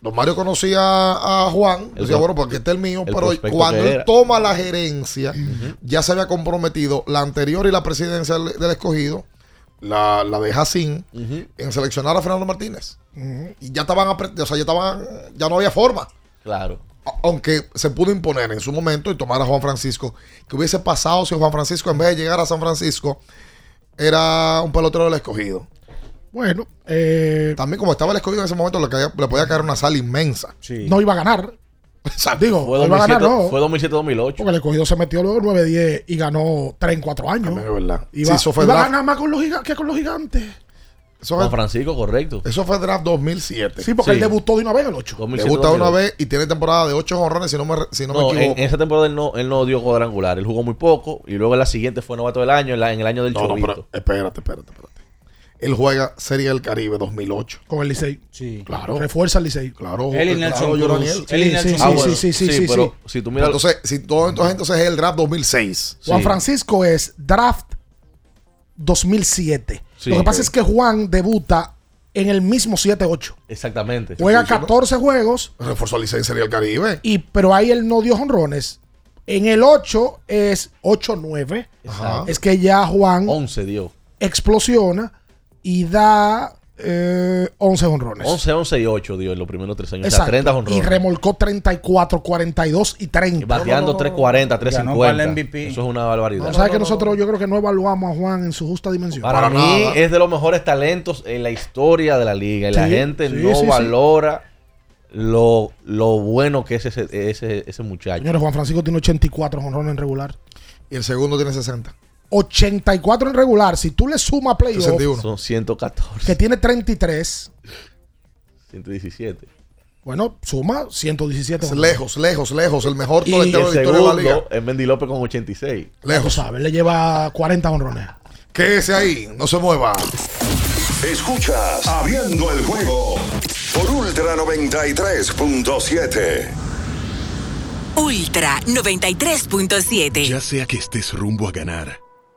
don Mario conocía a Juan, El decía, bueno, porque este es el mío, el pero cuando él toma la gerencia, ya se había comprometido la anterior y la presidencia del, del escogido, la, la de Jacín, en seleccionar a Fernando Martínez. Y ya estaban, o sea, ya estaban, ya no había forma. claro. Aunque se pudo imponer en su momento y tomar a Juan Francisco, que hubiese pasado si Juan Francisco, en vez de llegar a San Francisco, era un pelotero del escogido. Bueno, eh, También como estaba el escogido en ese momento, le, caía- le podía caer una sal inmensa. no iba a ganar. Digo, Fue no iba a ganar, 2007, no. fue 2007-2008. Porque el escogido se metió luego 9-10 y ganó 3 en 4 años. Es verdad. Iba, Sí, eso fue iba a draft. ganar más con los que con los gigantes. Eso Juan Francisco, correcto. eso fue draft 2007. Sí, porque él debutó de una vez en el 8. 2007, Debuta una 2008. vez y tiene temporada de 8 jonrones, si no me, si no me No, en, equivoco. en esa temporada él no, él no dio cuadrangular. Él jugó muy poco y luego en la siguiente fue novato del año, en, la- en el año del No, no, chovito. pero espérate, espérate, espérate. Él juega Serie del Caribe 2008. Con el Licey. Sí. Claro. Refuerza el Licey. Claro, Él y claro, Nelson Cruz. Daniel. Él y Sí, Nelson sí, Ah, Cruz. bueno, sí, sí, sí, pero sí. si tú miras Entonces, si todo entonces, entonces es el draft 2006. Juan Sí. Francisco es draft 2007. Sí, Lo que pasa es que Juan debuta en el mismo 7-8. exactamente. Juega estoy diciendo. 14 juegos, Reforzó Licey en Serie del Caribe. y, pero ahí él no dio jonrones. En el 8 es 8-9. Ajá. Es que ya Juan 11 dio. explosiona y da eh, 11 jonrones. 11, 11 y 8 dio en los primeros tres años. O sea, Exacto. 30 y jonrones. remolcó 34, 42 y 30. Bateando 340, Ganó para el 350. MVP. Eso es una barbaridad. No, ¿Sabes que nosotros yo creo que no evaluamos a Juan en su justa dimensión? Para, Para mí nada. es de los mejores talentos en la historia de la liga. Y la Sí, gente sí, no sí, sí. valora Lo, lo bueno que es ese, ese, ese muchacho. Señores, Juan Francisco tiene 84 jonrones en regular. Y el segundo tiene 60. 84 en regular. Si tú le sumas playoff, 61. Son 114, que tiene 33, 117. bueno, suma 117. Es lejos, lejos, lejos. El mejor el de la historia de la liga. es Mendy López con 86. Tú Lejos. sabes, le lleva 40 jonrones. Quédese ahí, no se mueva. Escuchas Abriendo el juego por Ultra 93.7. Ultra 93.7. Ya sea que estés rumbo a ganar,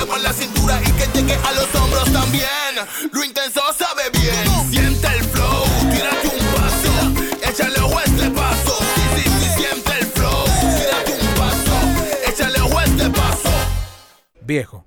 Se mueva la cintura y que llegue a los hombros también. Lo intenso sabe bien. Siente el flow. Tírate un paso. Échale a este paso. Sí, sí, sí, siente el flow. Tírate un paso. Échale a este paso. Viejo,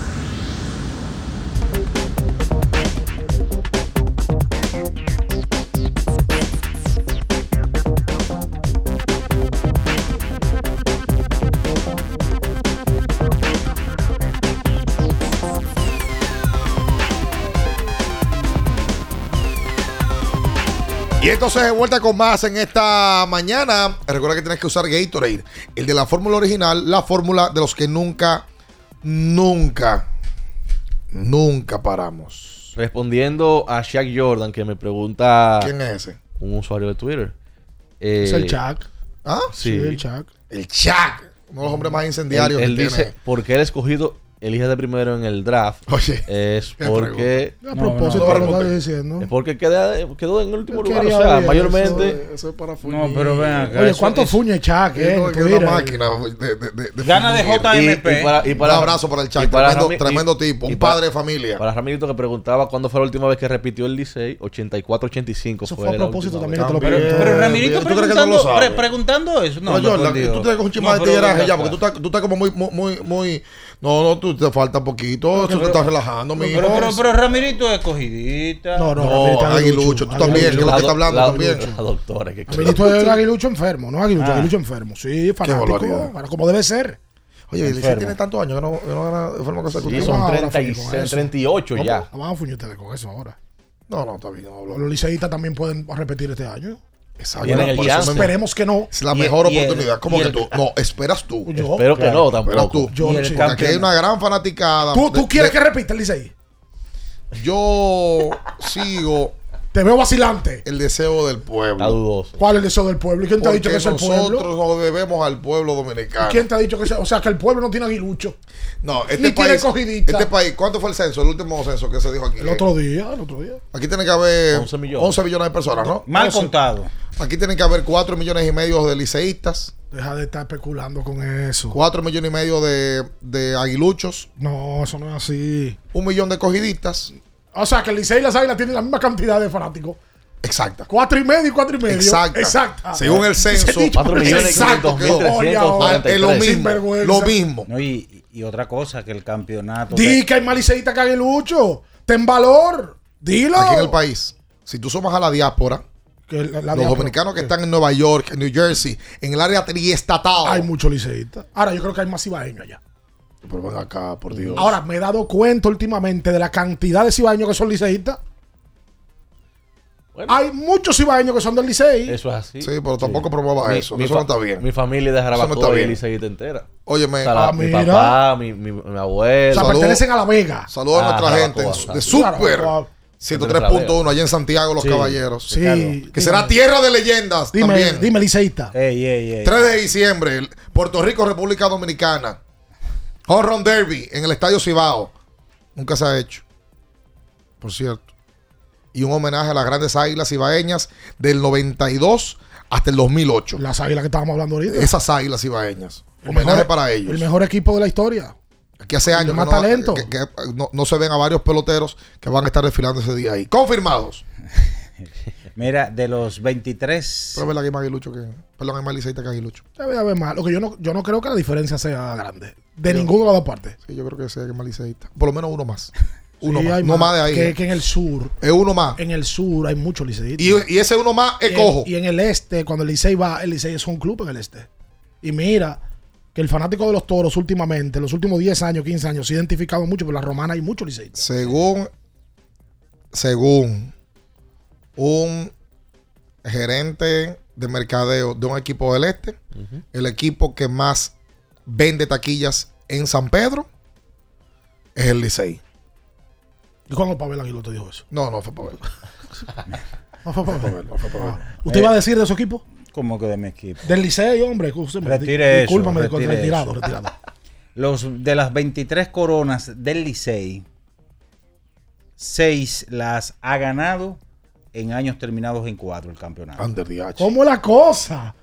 Y entonces de vuelta con más en esta mañana. Recuerda que tienes que usar Gatorade, el de la fórmula original, la fórmula de los que nunca, nunca, nunca paramos. Respondiendo a Shaq Jordan, que me pregunta. ¿Quién es ese? Un usuario de Twitter. Es el Eh, Chuck. ¿Ah? Sí. Sí, el Chuck. El Chuck. Uno de los hombres más incendiarios Él, él que dice, tiene. ¿por qué el escogido elige de primero en el draft? Oye, es porque... A propósito, no, no, que no. estás diciendo. Es porque queda, quedó en el último Yo lugar. O sea, ver mayormente... Eso, eso es para No, pero ven acá. Oye, eso- ¿cuántos eso- fuñes Chuck? Es Eh? Tú una mira. máquina de, de, de, de Gana de. JMP. Y, y para, y para- Un abrazo para el Chuck, tremendo- Rami- tremendo y- tipo, un para- padre de familia. Para Ramirito que preguntaba cuándo fue la última vez que repitió el Licey, 84-85 Eso fue, fue a propósito también que te lo Pero, Ramirito ¿Tú crees que él no lo preguntando, eso. No, Dios. tú tienes un chisme de tigueraje ya, porque tú estás, tú estás como muy, muy, muy, muy- No, no, tú te falta poquito, tú te estás relajando, mi Pero, pero, pero Ramirito es escogidita. No, no, No, Aguilucho, tú también, que lo que está do- hablando la- también. La doctora que Ramirito es el aguilucho enfermo, no aguilucho, Ah. aguilucho enfermo. Sí, fanático, como debe ser. Oye, el Licey Enfermo. tiene tantos años que no, que no gana de forma Sí, consecutiva. Vamos son ahora, 36, Felipe, con eso. 38 ya. No van a fuñir ustedes con eso ahora. No, no, está bien. No, hablo. Los liceístas también pueden repetir este año. El chance. Esperemos que no. Es la mejor el- oportunidad. ¿Cómo y que el- tú? No, esperas tú. Yo, Espero que no, Esperas tampoco. tú. Yo. Porque aquí hay una gran fanaticada. ¿Tú, tú de- quieres de- que repita el Licey? Yo sigo Te veo vacilante. el deseo del Está pueblo. dudoso. ¿Cuál es el deseo del pueblo? ¿Y quién te ha dicho que es el nosotros pueblo? nos debemos al pueblo ¿Y dominicano. quién te ha dicho que es O sea, que el pueblo no tiene aguilucho. No, este Ni tiene país, cogidita. este país, ¿cuánto fue el censo? El último censo que se dijo aquí. El otro día, el otro día. Aquí tiene que haber 11 millones. 11 millones de personas, ¿no? Mal contado. Aquí tienen que haber 4 millones y medio de liceístas, Deja de estar especulando con eso. 4 millones y medio de, de aguiluchos, No, eso no es así. un millón de cogidistas. O sea, que el Licey y las Águilas tienen la misma cantidad de fanáticos. Exacta. Cuatro y medio y cuatro y medio. Exacta. Exacta. Según el censo, Cuatro millones Exacto, mil es lo mismo. Lo mismo. No, y, y otra cosa, que el campeonato. Di que hay más liceístas que aguilucho. Ten valor. Dilo. Aquí en el país, si tú sumas a la diáspora, Que la- la los diáspora- dominicanos que están en Nueva York, en New Jersey, en el área triestatal. Hay muchos liceístas. Ahora, yo creo que hay más cibaeños allá. Pero ven acá, por Dios. Ahora, me he dado cuenta últimamente de la cantidad de cibaeños que son liceístas. Bueno. Hay muchos cibaeños que son del Licey. Eso es así. Sí, pero tampoco promueva Mi- eso. mi eso fa- no está bien. Mi familia de Eso no está Jarabacoa y bien. Liceíta entera. Óyeme, O sea, la- Ah, mi mira. papá, mi, mi, mi abuelo. o sea, pertenecen a la Vega. saludos a Ah, nuestra gente Jarabacoa, en- de. Super Jarabacoa. 103.1 allá en Santiago, Los Sí. Caballeros. Sí. Que Dime. será tierra de leyendas Dime, también. dime liceísta. Ey, ey, ey. 3 de diciembre, Puerto Rico, República Dominicana. Home Run Derby en el Estadio Cibao. Nunca se ha hecho. Por cierto. Y un homenaje a las grandes águilas cibaeñas del 92 hasta el 2008. Las águilas que estábamos hablando ahorita. Esas águilas cibaeñas. El Homenaje mejor- para ellos. El mejor equipo de la historia. Aquí hace años más que no, talento. que- que no- no se ven a varios peloteros que van a estar desfilando ese día ahí. Confirmados. Mira, de los 23. Pero es verdad que hay más aguilucho que. Perdón, hay más liceísta que aguilucho. Debe haber más. Lo que yo no, yo no creo que la diferencia sea grande. De ninguna de las dos partes. Sí, yo creo que sea que más liceísta. Por lo menos uno más. Uno Sí, más. No más de ahí. Que, ¿eh? que en el sur. Es uno más. En el sur hay muchos liceístas. Y, y ese uno más es Y en- cojo. Y en el este, cuando el Licey va, el Licey es un club en el este. Y mira que el fanático de los toros últimamente, los últimos 10 años, 15 años, se ha identificado mucho, pero la romana hay muchos liceístas. Según, según un gerente de mercadeo de un equipo del este, el equipo que más vende taquillas en San Pedro es el Licey. ¿Y cuándo Pavel Aguiló te dijo eso? No, no fue para verlo. No fue Pavel. ¿Usted iba a decir de su equipo? ¿Cómo que de mi equipo? Del Licey, hombre. escúcheme, Retire eso. Discúlpame, retire retirado, eso. retirado. Los, de las 23 coronas del Licey, 6 las ha ganado en años terminados en 4 el campeonato. Under the H. ¿Cómo es la cosa?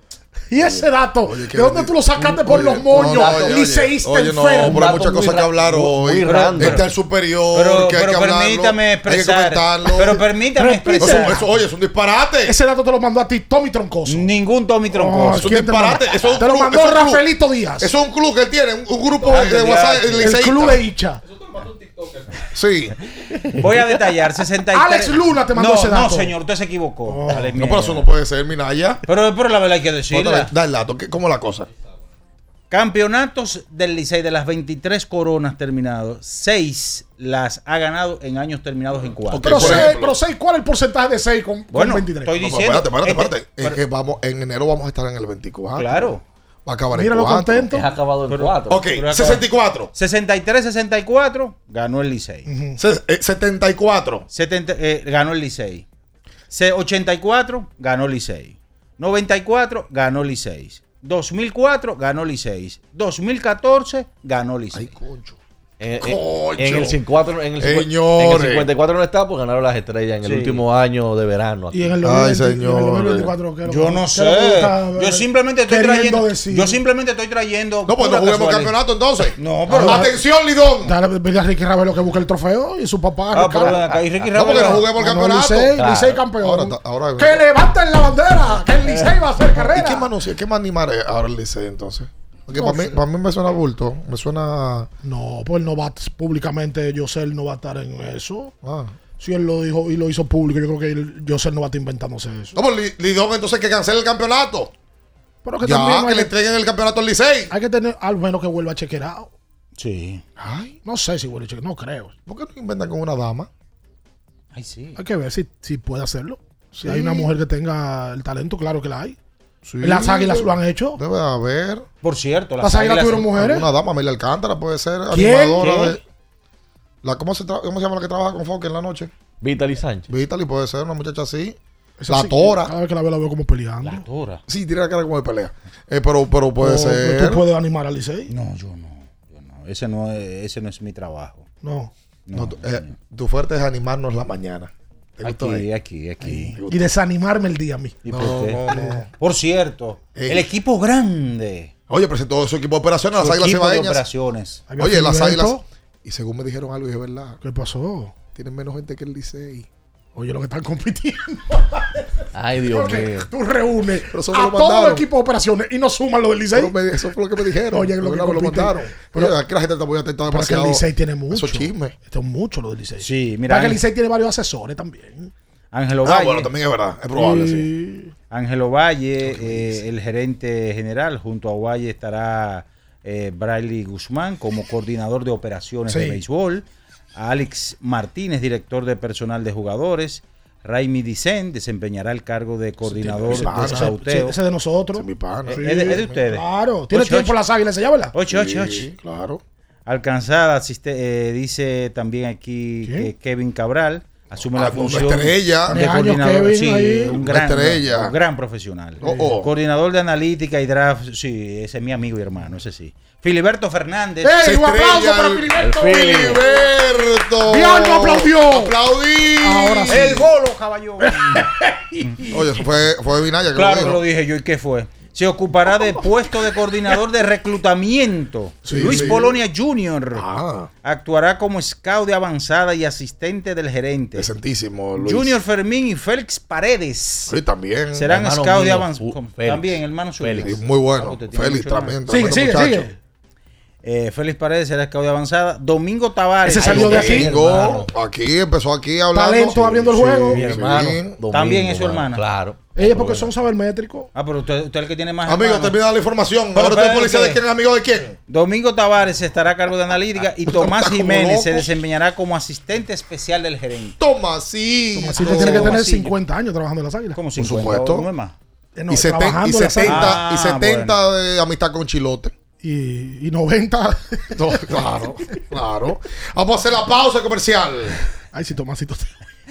Y ese dato, oye, ¿de dónde tú lo sacaste por los moños? oye, Liceísta Oye, no, enfermo. pero hay muchas cosas que hablar hoy. Está el superior, Pero, que hay pero que hablarlo, permítame hay que expresar. comentarlo. Pero permítame. Eso, expresar. eso, oye, es un disparate. Ese dato te lo mandó a ti Tommy Troncoso. Ningún Tommy Oh, Troncoso. Es un ¿quién te disparate. mandó? Eso es un Te lo mandó eso. Rafaelito Díaz. Eso es un club que él tiene, un, un grupo de, WhatsApp el club de Icha. Sí. Voy a detallar 63. Alex Luna te mandó no, ese dato. No, señor, usted se equivocó. Alex No, pero eso no puede ser, Minaya. Pero, pero la verdad hay que decirla. Da el dato. ¿qué- ¿Cómo la cosa? Campeonatos del Licey de las 23 coronas terminados, 6 las ha ganado en años terminados en 4. pero, seis, pero seis, ¿cuál es el porcentaje de 6 con, Bueno, con 23? estoy No, pero diciendo- espérate, espérate, este- espérate. Es que vamos, en enero vamos a estar en el 24. Claro. Va a acabar Mira en lo 4. contento. Es acabado en Pero- 4. Ok, 64. 63-64 ganó el Licey. Se- eh, 74. 70, eh, ganó el Licey. Se- 84 ganó Licey. 94 ganó Licey. 2004 ganó Licey. 2014 ganó Licey. En, en- Coño. en el 54, en el, 50 en el Señores. 54 no está, pues ganaron las estrellas en el Sí. último año de verano. aquí. Y en el Ay, 2020, y en el señores. 2024, ¿qué es lo Yo no sé. Yo eh, simplemente estoy trayendo. decir? Yo simplemente estoy trayendo. No, pues no juguemos campeonato entonces. No, pero. Atención, Lidón. Dale, dile a Ricky Ravelo que busque el trofeo y su papá. Ah, pero acá, y Ricky No, porque no juguemos el campeonato. Licey, Claro. Licey campeón. Ahora, ahora, que levanten la bandera, que el Licey va a hacer ¿Y carrera. qué más, no sé, qué más animar ahora el Licey entonces? Porque No para, mí, para mí me suena bulto. Me suena. No, pues no va públicamente, Yosel no va a estar en eso. Ah. Si él lo dijo y lo hizo público, yo creo que él- Yosel no va a estar inventándose eso. No, pues Li- Lidón entonces que cancele el campeonato. Pero que ya, también que hay le entreguen el campeonato al Licey. hay que tener al menos que vuelva a chequear. Sí. Ay, No sé si vuelve a chequear, no creo. ¿por qué no inventan con una dama? Ay, sí. Hay que ver si, si puede hacerlo. Si Sí. hay una mujer que tenga el talento, claro que la hay. Sí, Las águilas lo han hecho. Debe haber. Por cierto, Las águilas tuvieron mujeres. Una dama, Amelia Alcántara, puede ser ¿Quién? animadora ¿Quién? de. La, ¿cómo, se ¿Cómo se llama la que trabaja con Foque en la noche? Vitaly Sánchez. Vitaly puede ser una muchacha así. Eso la sí, Tora. Cada vez que la veo, la veo como peleando. La Tora. Sí, tiene la cara como de pelea. Eh, pero, pero puede O- ser. ¿Tú puedes animar al Licey? No, yo no. Yo no. Ese no es, ese no es mi trabajo. No. No, No, tu, eh, tu fuerte es animarnos la mañana. ¿Te gustó aquí, ahí? aquí, aquí. Y desanimarme el día a mí. ¿Y No, por qué? no, no. Por cierto, Ey. el equipo grande. Oye, presentó su equipo de operaciones, Su las águilas equipo de operaciones. Oye, las águilas. Y según me dijeron algo, y es verdad. ¿Qué pasó? Tienen menos gente que el Licey. Oye, lo que están compitiendo. Ay, Dios Porque mío. tú reúnes Pero eso a todo el equipo de operaciones y no suman lo del Licey. Pero me- eso fue lo que me dijeron. Oye, lo que me lo mandaron. Pero- Oye, aquí la gente está muy atenta Pero es que el. Licey tiene mucho. Esos chismes. Esto es mucho lo del Licey. Sí, mira. Para que el Ángel- Licey tiene varios asesores también. Ángelo Ah, Valle. bueno, también es verdad. Es probable, sí. Sí. Ángelo Valle, eh, el gerente general. Junto a Valle estará eh, Bradley Guzmán como coordinador de operaciones de Sí. Béisbol. Alex Martínez, director de personal de jugadores. Raimi Dicen desempeñará el cargo de coordinador Ese- de ese- scouteo. Ese de nosotros. Ese es mi pana. Eh, es de- es de ustedes. Claro. Tiene Ocho, tiempo ocho. las águilas, ¿ya verdad? Ocho, ocho, Sí, ocho. claro. Alcanzada, asiste, eh, dice también aquí que Kevin Cabral asume Ah, la una función estrella. de coordinador. Kevin, sí, un Una gran, estrella. un gran profesional. Oh, oh. Coordinador de analítica y draft, sí, ese es mi amigo y hermano, ese sí. Filiberto Fernández. ¡Ey, un aplauso para Filiberto! Filiberto. Aplaudió. Aplaudí. Ahora sí. El bolo, caballo. Oye, eso fue, fue Vinaya que claro lo que lo dije yo. ¿Y qué fue? Se ocupará de puesto de coordinador de reclutamiento. Sí, Luis sí. Polonia Jr. Ah, actuará como scout de avanzada y asistente del gerente. decentísimo, Luis. Junior Fermín y Félix Paredes. Sí, también. Serán Hermano scouts de avanzada. También, hermano suyo. Félix. Sí, muy bueno. Félix tremendo muchacho. sigue. Eh, Félix Paredes será scout de avanzada. Domingo Tavares. Ese salió de aquí. Domingo, aquí, empezó aquí hablando. Talento abriendo el juego. Mi Sí. hermano. Sí. Domingo, También es su hermana. Claro. Ella porque son sabermétricos. Ah, pero usted, usted es el que tiene más. Amigo, termina la información. Pero Ahora usted es policía de quién es amigo de quién. Domingo Tavares estará a cargo de analítica y Tomás Está como Jiménez se desempeñará como asistente especial del gerente. Tomasito. Tomasito tiene que tener Tomasito. 50 años trabajando en las águilas. Como Por 50 supuesto. o no es más. Eh, no, y, seten- y en las 70, águilas. y Ah, 70 de amistad con Chilote. Y, y 90. No, claro, claro. Vamos a hacer la pausa comercial. Ay, si Tomasito.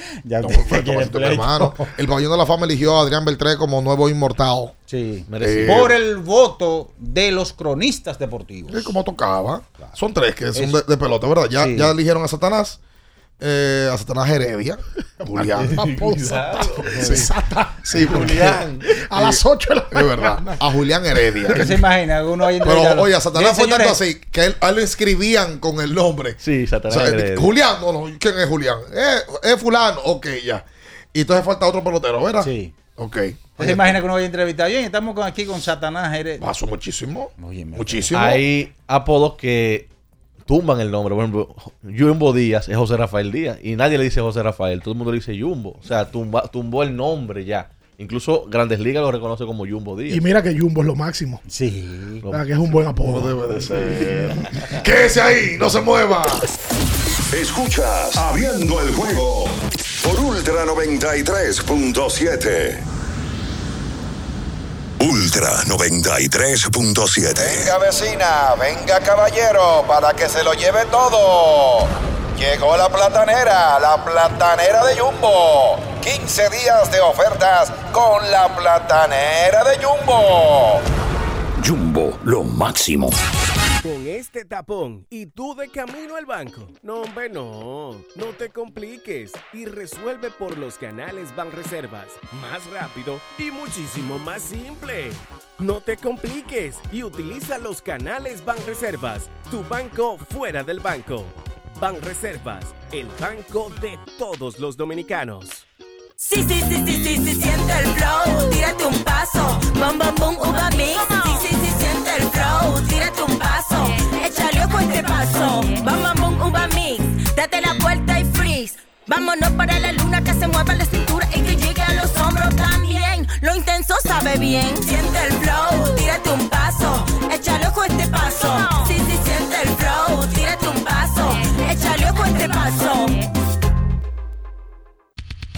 Ya No, hermano. El pabellón de la fama eligió a Adrián Beltré como nuevo inmortal. Sí. Merecido. Por el voto de los cronistas deportivos. Es como tocaba. Son tres que son Es- de, de pelota, ¿verdad? Ya, Sí. ya eligieron a Satanás. Eh, a Satanás Heredia. Julián. Sí. Sí, Julián. A las 8 de la Es verdad. A Julián Heredia. ¿Qué se imagina? que Uno vaya a Pero oye, a Satanás fue tanto así que él, a él lo escribían con el nombre. Sí, O Satanás. sea, Heredia. Julián, no, no, ¿quién es Julián? Eh, es fulano, ok, ya. Y entonces falta otro pelotero, ¿verdad? Sí. Ok. ¿Usted se imagina que uno vaya a entrevistar? Bien, estamos con- aquí con Satanás. Jerez. Pasó muchísimo. Oye, Muchísimo. Hay apodos que tumban el nombre. Por ejemplo, Jumbo Díaz es José Rafael Díaz. Y nadie le dice José Rafael. Todo el mundo le dice Jumbo. O sea, tumba- tumbó el nombre ya. Incluso Grandes Ligas lo reconoce como Jumbo Díaz. Y mira que Jumbo es lo máximo. Sí. Que es un buen apodo. debe de ser. Quédese ahí, no se mueva. Escuchas Abriendo el juego por Ultra 93.7. Ultra 93.7. Venga vecina, venga caballero, para que se lo lleve todo. Llegó la platanera, la platanera de Jumbo. 15 días de ofertas con la platanera de Jumbo. Jumbo, lo máximo. Con este tapón y tú de camino al banco. No, hombre, no. No te compliques y resuelve por los canales Banreservas. Más rápido y muchísimo más simple. No te compliques y utiliza los canales Banreservas. Tu banco fuera del banco. Banreservas, el banco de todos los dominicanos. Sí, sí, sí, sí, sí, sí, siente el flow, tírate un paso, bom, bom, bom, uva mix. Sí, sí, sí, el flow, tírate un paso, échale ojo a este paso, bom, bom, bom, uva mix. Date la vuelta y freeze. Vámonos para la luna que se mueva la cintura y que llegue a los hombros también. Lo intenso sabe bien. Siente el flow, tírate un paso, échale ojo a este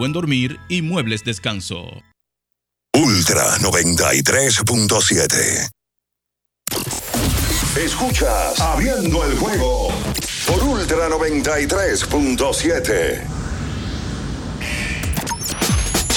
buen dormir y muebles descanso. Ultra 93.7. Escuchas Abriendo el juego por Ultra 93.7.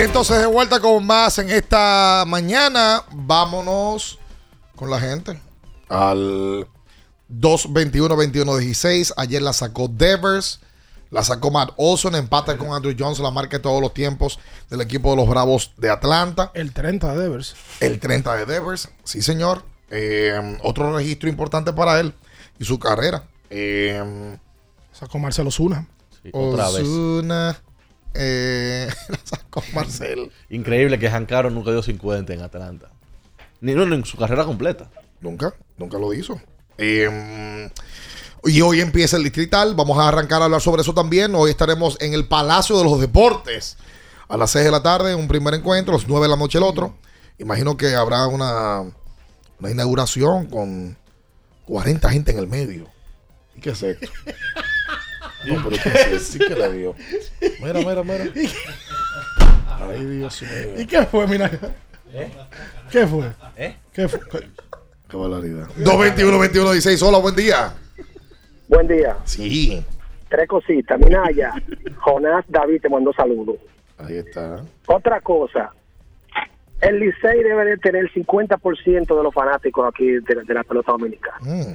Y entonces de vuelta con más en esta mañana. Vámonos con la gente. Al 221-21-16. Ayer la sacó Devers. La sacó Matt Olson. Empata con Andrew Johnson. La marca de todos los tiempos del equipo de los Bravos de Atlanta. El 30 de Devers. El 30 de Devers. Sí, señor. Eh, otro registro importante para él y su carrera. Eh, Sacó Marcelo Zuna. otra vez. Eh, sacó Marcel. Increíble que Jancaro nunca dio 50 en Atlanta. Ni no, en su carrera completa. Nunca, nunca lo hizo. Eh, y hoy empieza el distrital. Vamos a arrancar a hablar sobre eso también. Hoy estaremos en el Palacio de los Deportes a las 6 de la tarde, un primer encuentro, a las 9 de la noche el otro. Imagino que habrá una, una inauguración con 40 gente en el medio. ¿Y qué es esto? No, pero ¿qué es esto? Sí que le dio. Mira, mira, mira. Ay, Dios mío. ¿Y qué fue, mira? ¿Qué fue? ¿Eh? ¿Qué fue? Qué barbaridad. 221-21-16. Hola, buen día. Buen día. Sí. Tres cositas. Minaya, Jonás David te mandó saludos. Ahí está. Otra cosa, el Licey debe de tener el 50% de los fanáticos aquí de, de la pelota dominicana. Mm.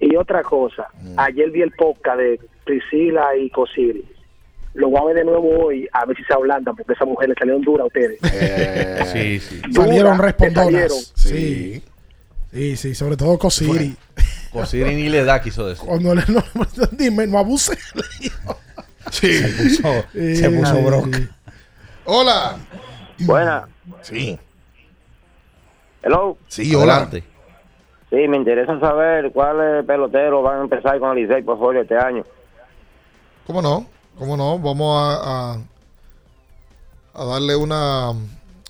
Y otra cosa, ayer vi el podcast de Priscila y Cosiri. Lo voy a ver de nuevo hoy, a ver si se ablandan, porque esas mujeres salieron duras a ustedes. sí, sí. Salieron respondonas. salieron. Sí. Sí, sí, sobre todo Cosiri. Cosiri ni le da quiso decir. Cuando le no, dime, no abuse. Sí. Se puso, se puso broca. Hola. Buena. Sí. Hello. Sí, hola. Adelante. Sí, me interesa saber cuáles peloteros van a empezar con el Licey Portfolio este año. ¿Cómo no? ¿Cómo no? Vamos a, a, darle una...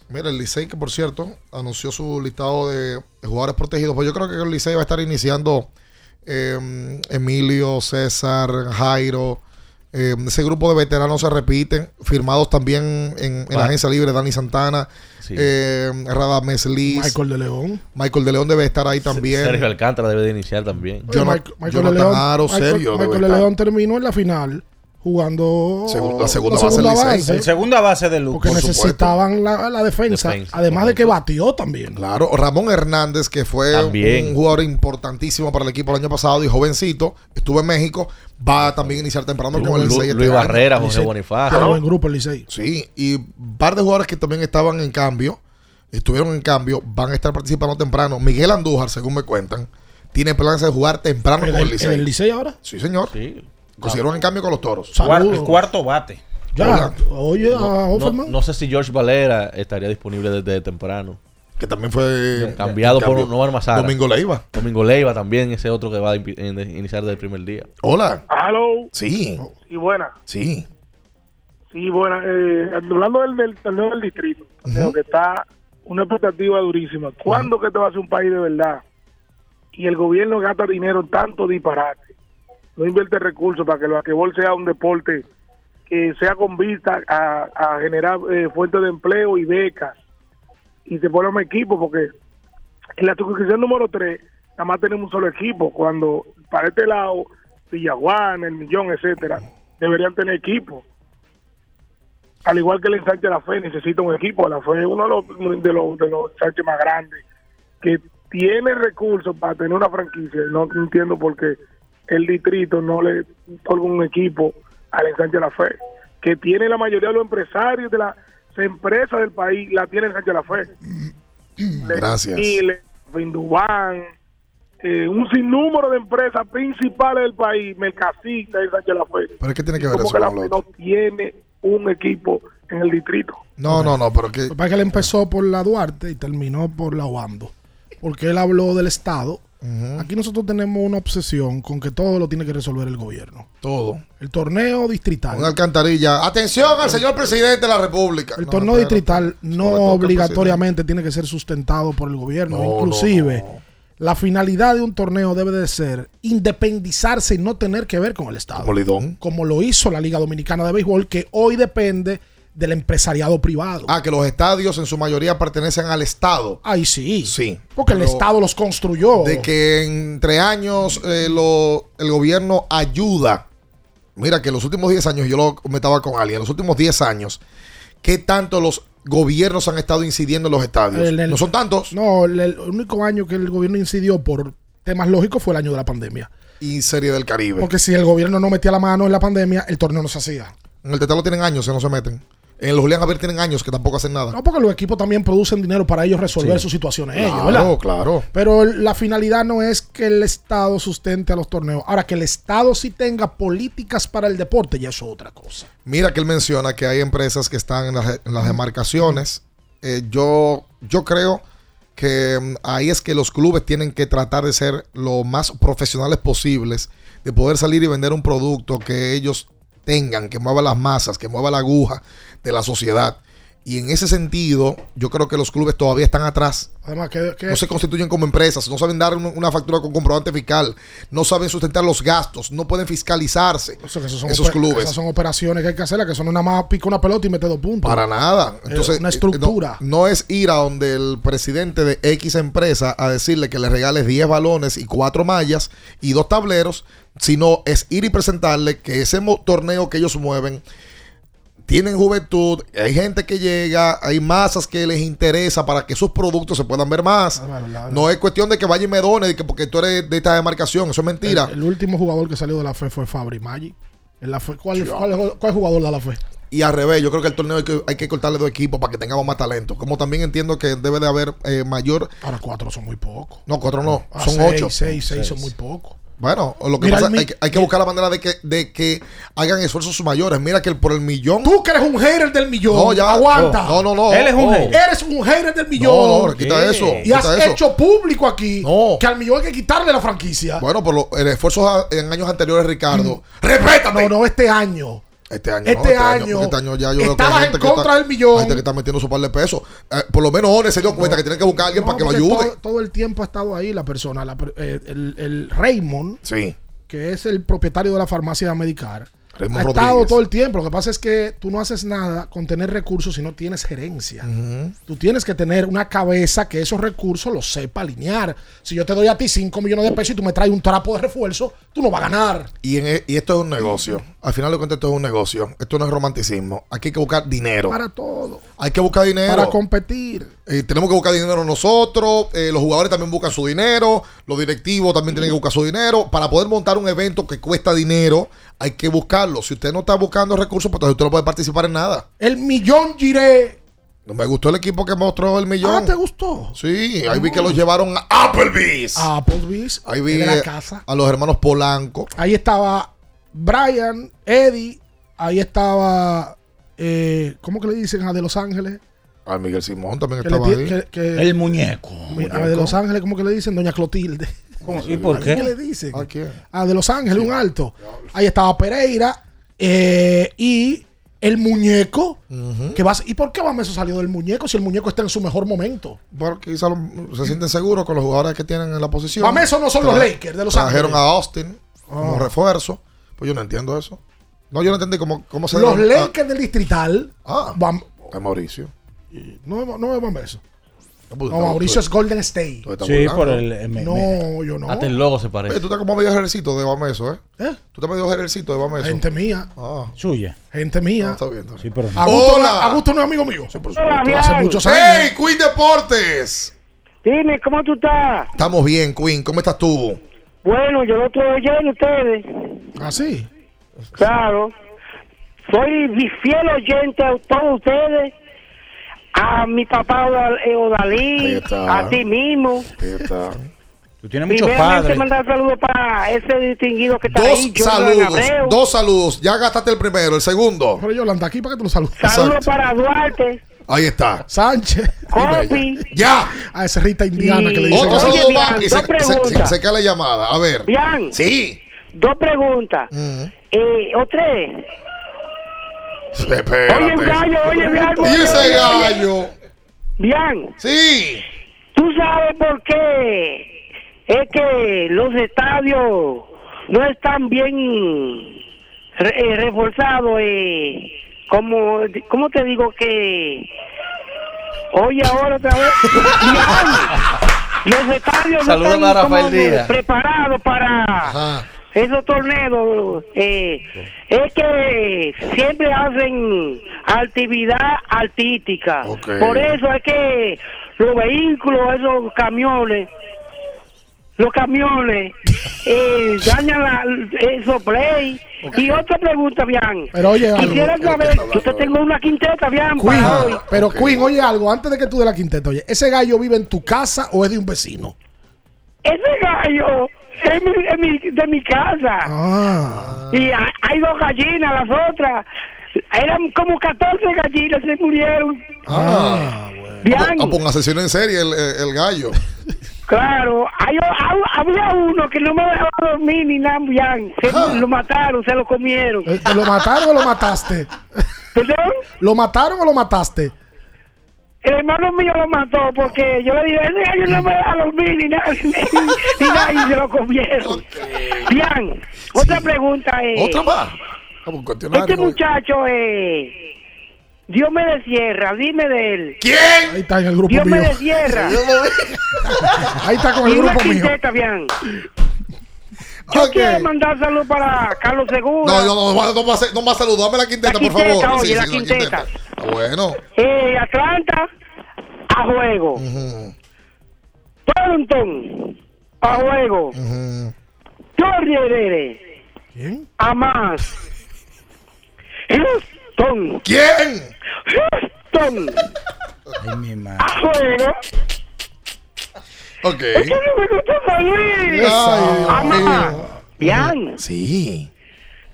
Mira, el Licey, que por cierto, anunció su listado de, jugadores protegidos. Pues yo creo que el Licey va a estar iniciando eh, Emilio, César, Jairo. Eh, ese grupo de veteranos se repiten, firmados también en, en la Ah. agencia libre, Dani Santana, Sí. eh, Radames Liz, Michael de León. Michael de León debe estar ahí también. Sergio Alcántara debe de iniciar también. Oye, Jonathan- Michael, Jonathan de León, Aro, Michael- Michael de. León terminó en la final jugando Segunda- la segunda base del Licey. El segunda base de Luke. porque por necesitaban la, la defensa, Defensa, además de que batió también. Claro, Ramón Hernández, que fue También. un jugador importantísimo para el equipo el año pasado y jovencito, estuvo en México, va a también a iniciar temprano con el Licey este Luis año. Barrera, José. Bonifacio. Tiene buen grupo el Licey. Sí, y un par de jugadores que también estaban en cambio, estuvieron en cambio, van a estar participando temprano. Miguel Andújar, según me cuentan, tiene planes de jugar temprano ¿En con el Licey. el Licey ahora? Sí, señor. Sí. Consiguieron en cambio con los toros. Saludos. el cuarto bate. Ya, oye, a No, Offerman. no sé si George Valera estaría disponible desde temprano. Que también fue Cambiado por cambio. Novar Mazara. Domingo Leiva. Domingo Leiva también, ese otro que va a iniciar desde el primer día. Hola. Hello. Sí, Y buena. sí. Sí, buena. Eh, hablando del, del torneo del distrito, creo que está una expectativa durísima. ¿Cuándo que te va a hacer un país de verdad? Y el gobierno gasta dinero en tanto disparate. No invierte recursos para que el basquetbol sea un deporte que sea con vista a, generar eh, fuentes de empleo y becas. Y se un equipo, porque en la circunscripción número 3 nada más tenemos un solo equipo. Cuando para este lado, Villajuana, El Millón, etcétera, deberían tener equipo al igual que el ensanche de la fe necesita un equipo la fe es uno de los de los, de los ensanches más grandes que tiene recursos para tener una franquicia no entiendo por qué el distrito no le otorga un equipo al ensanche de la fe que tiene la mayoría de los empresarios de las empresas del país la tiene el ensanche de la fe Gracias. Chile, Vindubán, eh, un sinnúmero de empresas principales del país, Mercasita, el Sánchez de la Fe. Pero ¿qué tiene que ver eso la con lo Fe no tiene un equipo en el distrito. No, no, no, pero que... Lo que pasa es que él empezó por la Duarte y terminó por la Obando. Porque él habló del Estado. Aquí nosotros tenemos una obsesión con que todo lo tiene que resolver el gobierno. Todo. El torneo distrital. Una alcantarilla. Atención al señor presidente de la República. El No, torneo distrital no obligatoriamente tiene que ser sustentado por el gobierno. No, Inclusive, la finalidad de un torneo debe de ser independizarse y no tener que ver con el Estado. Como. Como lo hizo la Liga Dominicana de Béisbol, que hoy depende del empresariado privado. Ah, que los estadios en su mayoría pertenecen al Estado. Ay, sí. Sí. Porque el Estado los construyó. De que entre años eh, lo- el gobierno ayuda. Mira que en los últimos 10 años, yo lo comentaba con alguien, en los últimos 10 años, ¿qué tanto los gobiernos han estado incidiendo en los estadios? El- el- no son tantos. No, el, el único año que el gobierno incidió por temas lógicos fue el año de la pandemia. Y Serie del Caribe. Porque si el gobierno no metía la mano en la pandemia, el torneo no se hacía. En el Tetalo tienen años que no se meten. En el Julián Javier tienen años que tampoco hacen nada. No, porque los equipos también producen dinero para ellos resolver Sí. sus situaciones Claro, ellos, ¿verdad? claro. Pero la finalidad no es que el Estado sustente a los torneos. Ahora, que el Estado sí tenga políticas para el deporte, ya eso es otra cosa. Mira que él menciona que hay empresas que están en las, en las demarcaciones. Eh, yo, yo creo que mm, ahí es que los clubes tienen que tratar de ser lo más profesionales posibles, de poder salir y vender un producto que ellos tengan, que mueva las masas, que mueva la aguja de la sociedad. Y en ese sentido, yo creo que los clubes todavía están atrás. Además, No se constituyen como empresas, no saben dar un- una factura con comprobante fiscal, no saben sustentar los gastos, no pueden fiscalizarse o sea, que esos, son esos clubes. esas son operaciones que hay que hacerlas, que son nada más pica una pelota y mete dos puntos. Para nada. Eh, Entonces, una eh, estructura. No, no es ir a donde el presidente de X empresa a decirle que le regales 10 balones y 4 mallas y dos tableros, sino es ir y presentarle que ese torneo que ellos mueven tienen juventud, hay gente que llega, hay masas que les interesa para que sus productos se puedan ver más. No es cuestión de que vaya y me done, de que porque tú eres de esta demarcación, eso es mentira. El, el último jugador que salió de la FE fue Fabri Magic. En la FE, ¿cuál, cuál, cuál jugador de la FE? Y al revés, yo creo que el torneo hay que, hay que cortarle dos equipos para que tengamos más talento. Como también entiendo que debe de haber eh, mayor. Ahora cuatro son muy pocos. No, cuatro no, Ah, son seis, ocho. Seis, seis son muy pocos. Bueno, lo que Mira, pasa mi- hay que, hay que buscar la manera de que, de que hagan esfuerzos mayores. Mira que el- por el millón. Tú que eres un hater del millón. No, ya. Aguanta. No, no, no. Él es un Oh. hater. Eres un hater del millón. No, no, quita eso, Y quita has eso. hecho público aquí que al millón hay que quitarle la franquicia. Bueno, por lo- el esfuerzo a- en años anteriores, Ricardo. Respétame. No, no, este año. Este año, Este no, año porque este año ya yo estabas en contra está- del millón. hay gente que está metiendo su par de pesos. Eh, por lo menos One se dio cuenta que tiene que buscar a alguien para que lo ayude. Todo, todo el tiempo ha estado ahí la persona. la eh, el, el Raymond, Sí. que es el propietario de la farmacia de Medicar, Raymond ha Rodríguez. estado todo el tiempo. Lo que pasa es que tú no haces nada con tener recursos si no tienes gerencia. Tú tienes que tener una cabeza que esos recursos los sepa alinear. Si yo te doy a ti 5 millones de pesos y tú me traes un trapo de refuerzo, tú no vas a ganar. Y, en e- y esto es un negocio. Al final de cuentas, esto es un negocio. Esto no es romanticismo. Aquí hay que buscar dinero. Para todo. Hay que buscar dinero. Para competir. Eh, tenemos que buscar dinero nosotros. eh, los jugadores también buscan su dinero. Los directivos también tienen que buscar su dinero. Para poder montar un evento que cuesta dinero, hay que buscarlo. Si usted no está buscando recursos, pues usted no puede participar en nada. El millón giré. No me gustó el equipo que mostró el millón. Ah, ¿te gustó? Sí, ahí vi que los llevaron a Applebee's. Applebee's. Ahí vi la casa. a los hermanos Polanco. Ahí estaba Brian, Eddie. Ahí estaba. Eh, ¿Cómo que le dicen a de Los Ángeles? A Miguel Simón también Que estaba ahí. que- que- El muñeco. A de Los Ángeles, ¿cómo que le dicen? Doña Clotilde. ¿Y por ¿A qué? le dicen? ¿A quién? A de Los Ángeles, un alto. Ahí estaba Pereira. eh, y el muñeco. que ¿Y por qué Bameso salió del muñeco si el muñeco está en su mejor momento? Porque quizá lo- se sienten seguros con los jugadores que tienen en la posición. Bameso no son los Lakers de Los Trajeron Ángeles. a Austin como Ah. refuerzo. Pues yo no entiendo eso. No, yo no entendí cómo, cómo se Los dieron Lakers del Distrital. Ah. Bam- a Mauricio. no, es- no es Bameso. pues, No, no, Mauricio es Golden State. Sí, burlando. por el. me- No, me- yo no. Hasta el logo se parece. Oye, tú estás como medio ejercito de Bameso, ¿eh? ¿Eh? Tú estás medio ejercito de Bameso. Gente mía. Ah. Suya. Gente mía. No, está bien, está bien. Sí, pero no. Augusto, Hola. Augusto no es amigo mío. por Hola, bien. Hace muchos ¡Hey, años. Queen Deportes! Dime, ¿cómo tú estás? Estamos bien, Queen. ¿Cómo estás tú? Bueno, yo lo estoy oyendo ustedes. ¿Ah, sí? Claro. Soy mi fiel oyente a todos ustedes. A mi papá eh, Odalí, a ti mismo. Tú tienes muchos padres. mandar saludos para ese distinguido que está Dos ahí, Jordan saludos. Dos saludos. Ya gastaste el primero. El segundo. Pero Yolanda, aquí para que tú lo saludes. Saludos Exacto. para Duarte, Ahí está. Sánchez. Copi. Ya. A esa Rita indiana Y- que le dice. Otro Oye, saludo más y se, se, preguntas. se- se cae la llamada. A ver. Bian, Sí. dos preguntas. Mm. Eh, o tres. Espérate. Oye, gallo, oye, Bian. ¿Y oye, ese gallo? Bian, Sí. ¿tú sabes por qué? Es que los estadios no están bien re- eh, reforzados. Eh, como, ¿Cómo te digo que? Oye, ahora otra vez. Los estadios no están a Rafael como Díaz. preparados para Ajá. esos torneos. Eh, es que siempre hacen actividad artística. Por eso es que los vehículos, esos camiones, los camiones eh, dañan la, esos play. Y otra pregunta, bien. Pero oye, algo. Quisiera saber, yo te tengo una quinteta, bien, Queen, para hoy. pero Ok. Queen, oye algo, antes de que tú de la quinteta, oye, ¿ese gallo vive en tu casa o es de un vecino? Ese gallo es mi- es mi- de mi casa. Ah. Y ha- hay dos gallinas, las otras. Eran como 14 gallinas, se murieron. Ah. Bien, Ah, pues asesino en serie el, el- el gallo. claro. Hay, ha- había uno que no me dejaba dormir ni nada. Se, Ah. Lo mataron, se lo comieron. Eh, ¿Te lo mataron o lo mataste? ¿Perdón? ¿Lo mataron o lo mataste? El hermano mío lo mató porque yo le dije, ese gallo no me deja dormir ni nada, ni, ni nada, y se lo comieron. Bien, otra pregunta es... Otra más. Vamos. Este muchacho, eh, Dios me desierra, dime de él. ¿Quién? Ahí está en el grupo Dios me mío. desierra. Ahí está con Y el una grupo mío. quinteta, bien. Yo Ok. quiero mandar salud para Carlos Segura. No, no, no, no, no, más, no más salud. Dame la quinteta, La por favor. quinteta, oye, la quinteta. Ah, Bueno. Eh, Atlanta a juego. Toronton a juego. Jordi Herrera ¿Quién? a más. Houston. ¿Quién? Houston Ay, mi madre. a juego. Ok. Que no me gusta salir. Ay. Bien, Sí.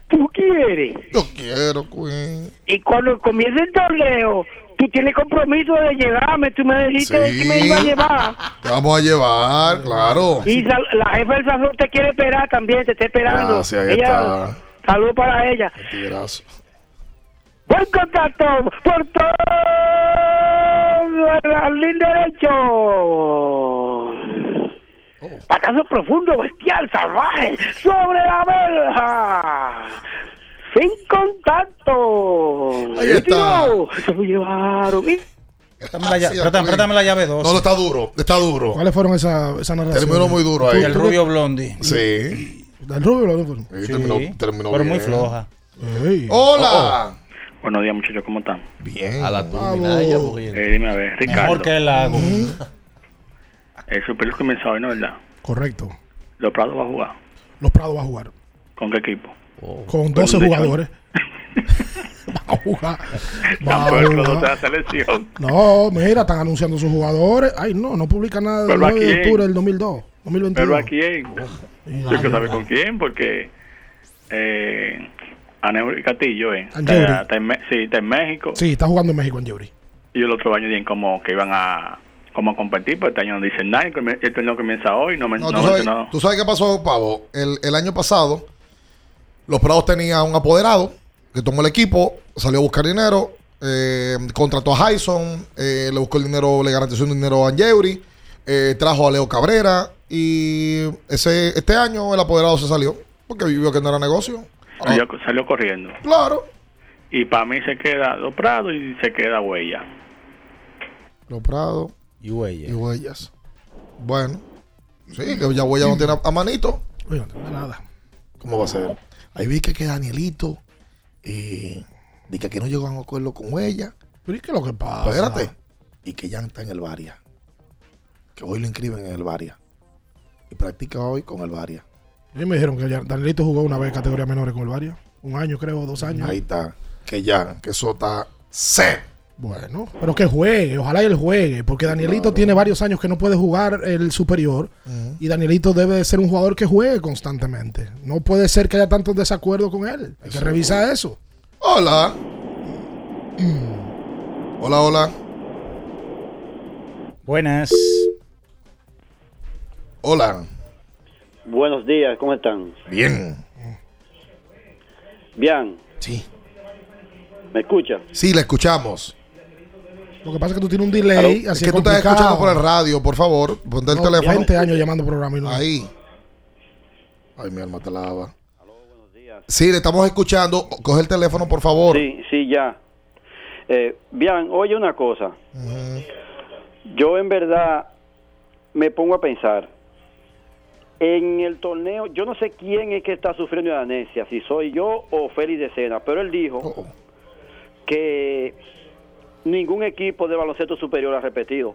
tú quieres. Yo quiero, Queen. Y cuando comience el torneo, tú tienes compromiso de llevarme. Tú me dijiste Sí. que me iba a llevar. Te vamos a llevar, claro. Y sal- la jefa del sazón te quiere esperar también, te está esperando. Gracias, ahí ella, está. Saludos para ella. Buen contacto por todo el jardín derecho. Patazo profundo, bestial, salvaje, sobre la verja. Sin contacto. Ahí está. Se lo llevaron. Préstame la, llave 2. No, no, está duro, está duro. ¿Cuáles fueron esas esa narraciones? Terminó muy duro ahí. Y el rubio blondi. Sí. ¿Del rubio lo fueron? Sí, Sí, terminó, terminó pero bien. muy floja. Hola. Buenos días, muchachos, ¿cómo están? Bien. A la turbina ella, porque- Eh, dime a ver, Ricardo. Mejor que el lago. El Super League comienza hoy, ¿no verdad? Correcto. Los Prados va a jugar. Los Prados va a jugar. ¿Con qué equipo? Con 12 de- jugadores. va a jugar. Va a jugar. selección. No, mira, están anunciando sus jugadores. Ay, no, no publican nada del Pero 9 de aquí- octubre del 2002. 2022. ¿Pero a quién? Yo que sabe con quién, porque eh, Aneury Castillo, eh, Angeuri. está, está en, Me- sí, está en México Sí, está jugando en México en Yuri. y el otro año dicen como que iban a como a competir, pero este año no dicen nada, el torneo comienza hoy, no me No, no tú, sabes, mencionado. tú sabes qué pasó, Pavo. El, el año pasado, los Prados tenían un apoderado que tomó el equipo, salió a buscar dinero, eh, contrató a Hyson, eh, le buscó el dinero, le garantizó un dinero a Angeuri, eh, trajo a Leo Cabrera y ese este año el apoderado se salió porque vivió que no era negocio. Salió, salió corriendo. Claro. Y para mí se queda Los Prados y se queda Huella. Los Prados Y huella. y Huellas. Bueno, sí, que ya Huellas no tiene a, manito. Oye, no tengo nada. ¿Cómo va a ser? Ahí vi que, que Danielito, eh, de que aquí no llegó a un acuerdo con ella. Pero ¿y qué es lo que pasa? Espérate. Y que ya está en el Varia. Que hoy lo inscriben en el Varia. Y practica hoy con el Varia. A mí me dijeron que ya Danielito jugó una vez categoría menores con el Varia. Un año, creo, dos años. Ahí está. Que ya, que eso está set. Bueno, pero que juegue, ojalá y él juegue, porque Danielito tiene varios años que no puede jugar el superior y Danielito debe de ser un jugador que juegue constantemente. No puede ser que haya tantos desacuerdos con él. Hay que revisar eso. Hola. Hola, hola. Buenas. Hola. Buenos días, ¿cómo están? Bien. Bien. Sí. ¿Me escucha? Sí, le escuchamos. Lo que pasa es que tú tienes un delay, Es así que tú estás escuchando por el radio, por favor. Ponte el No, teléfono. 20 años llamando programa y no. Ahí. Ay, mi alma te lava. Sí, le estamos escuchando. Coge el teléfono, por favor. Sí, sí, ya. Eh, bien, oye una cosa. Yo en verdad me pongo a pensar. En el torneo, yo no sé quién es que está sufriendo de anesia, si soy yo o Félix de Sena, pero él dijo Oh, que ningún equipo de baloncesto superior ha repetido.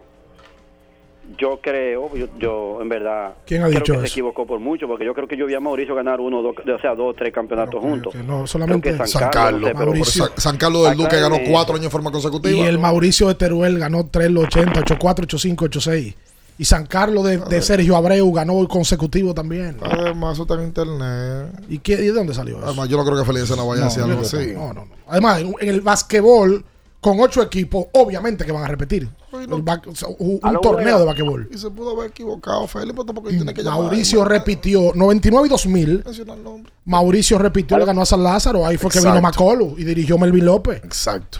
Yo creo, yo, yo en verdad ¿Quién ha creo dicho que se eso? equivocó por mucho, porque yo creo que yo vi a Mauricio ganar uno, dos, o sea, dos, tres campeonatos juntos. no, solamente que San Carlos. no sé, pero- Mauricio. San, San Carlos del Duque ganó cuatro años en forma consecutiva. Y el Mauricio de Teruel ganó 3 los 80, 84, 85, 86. Y San Carlos de, de Sergio Abreu ganó consecutivo también. Además, eso está en internet. ¿Y, qué, y de dónde salió eso? Además, yo no creo que Feliz no vaya a decir algo así. no, no, no. Además, en, en el basquetbol, con ocho equipos, obviamente que van a repetir. El ba- o sea, un, torneo de basquetbol. Y se pudo haber equivocado, Felipe, pues, tampoco tiene que llamar. Mauricio repitió 99 y 2000. Menciona el nombre. Mauricio repitió, le ganó a San Lázaro. Ahí fue que vino. Macolo y dirigió Melvin López. Exacto.